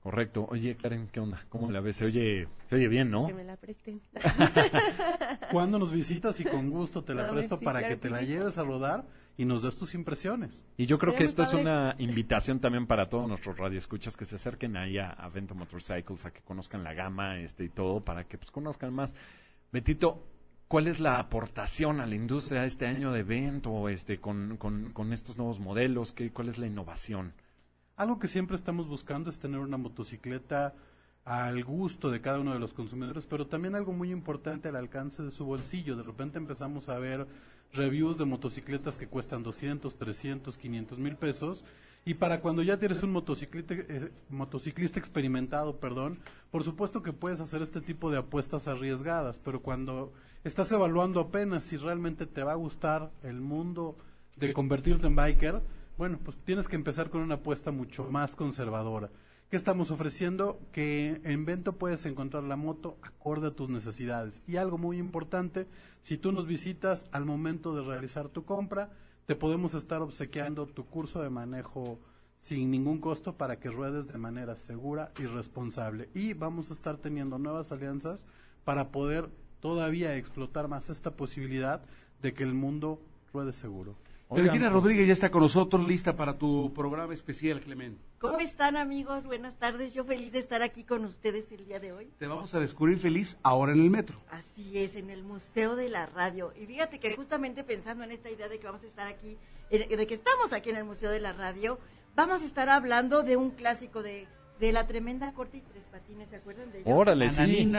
Correcto. Oye, Karen, ¿qué onda? ¿Cómo la ves? Se oye, se oye bien, ¿no? Que me la presten. (laughs) Cuando nos visitas y con gusto te la presto sí, para claro que te la lleves a rodar y nos des tus impresiones. Y yo creo que esta es una invitación también para todos nuestros radioescuchas que se acerquen ahí a, a Vento Motorcycles, a que conozcan la gama este y todo, para que pues conozcan más. Betito, ¿cuál es la aportación a la industria este año de evento este, con, con, con estos nuevos modelos? ¿Qué, ¿Cuál es la innovación? Algo que siempre estamos buscando es tener una motocicleta al gusto de cada uno de los consumidores, pero también algo muy importante al alcance de su bolsillo. De repente empezamos a ver reviews de motocicletas que cuestan 200, 300, 500 mil pesos y para cuando ya tienes un eh, motociclista experimentado, perdón, por supuesto que puedes hacer este tipo de apuestas arriesgadas, pero cuando estás evaluando apenas si realmente te va a gustar el mundo de convertirte en biker, bueno, pues tienes que empezar con una apuesta mucho más conservadora. ¿Qué estamos ofreciendo? Que en Vento puedes encontrar la moto acorde a tus necesidades. Y algo muy importante, si tú nos visitas al momento de realizar tu compra, te podemos estar obsequiando tu curso de manejo sin ningún costo para que ruedes de manera segura y responsable. Y vamos a estar teniendo nuevas alianzas para poder todavía explotar más esta posibilidad de que el mundo ruede seguro. Clementina Rodríguez ya está con nosotros, lista para tu programa especial, Clemente. ¿Cómo están amigos? Buenas tardes. Yo feliz de estar aquí con ustedes el día de hoy. Te vamos a descubrir feliz ahora en el metro. Así es, en el Museo de la Radio. Y fíjate que justamente pensando en esta idea de que vamos a estar aquí, de que estamos aquí en el Museo de la Radio, vamos a estar hablando de un clásico de de la tremenda corte y tres patines, ¿se acuerdan de ellos? Órale, sí.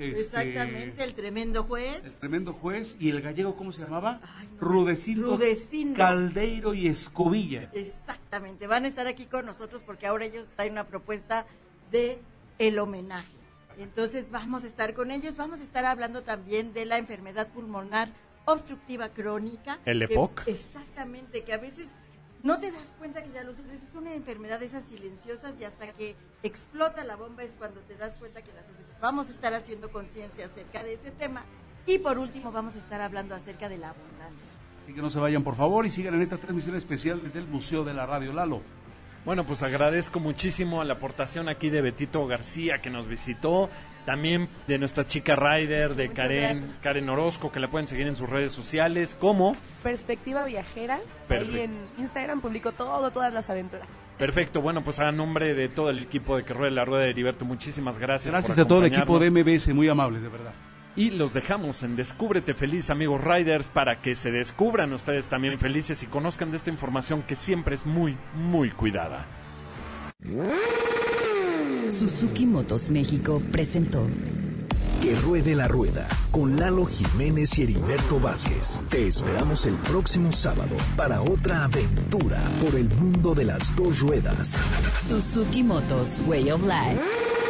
este, Exactamente, el tremendo juez. El tremendo juez y el gallego, ¿cómo se llamaba? Rudecindo, Rudecindo, Caldeiro y Escobilla. Exactamente, van a estar aquí con nosotros porque ahora ellos traen una propuesta de el homenaje. Entonces vamos a estar con ellos, vamos a estar hablando también de la enfermedad pulmonar obstructiva crónica. El EPOC. exactamente, que a veces no te das cuenta que ya lo sufres. Es una enfermedad de esas silenciosas y hasta que explota la bomba es cuando te das cuenta que la sufres. Vamos a estar haciendo conciencia acerca de ese tema. Y por último vamos a estar hablando acerca de la abundancia. Así que no se vayan por favor y sigan en esta transmisión especial desde el Museo de la Radio Lalo. Bueno, pues agradezco muchísimo a la aportación aquí de Betito García que nos visitó, también de nuestra chica Ryder, de Karen, Karen Orozco, que la pueden seguir en sus redes sociales, como Perspectiva Viajera. Ahí en Instagram publico todo, todas las aventuras. Perfecto, bueno, pues a nombre de todo el equipo de Que Ruede la Rueda de Heriberto, muchísimas gracias. Gracias a todo el equipo de MBS, muy amables, de verdad. Y los dejamos en Descúbrete Feliz, amigos Riders, para que se descubran ustedes también felices y conozcan de esta información que siempre es muy, muy cuidada. Suzuki Motos México presentó Que ruede la rueda con Lalo Jiménez y Heriberto Vázquez. Te esperamos el próximo sábado para otra aventura por el mundo de las dos ruedas. Suzuki Motos Way of Life.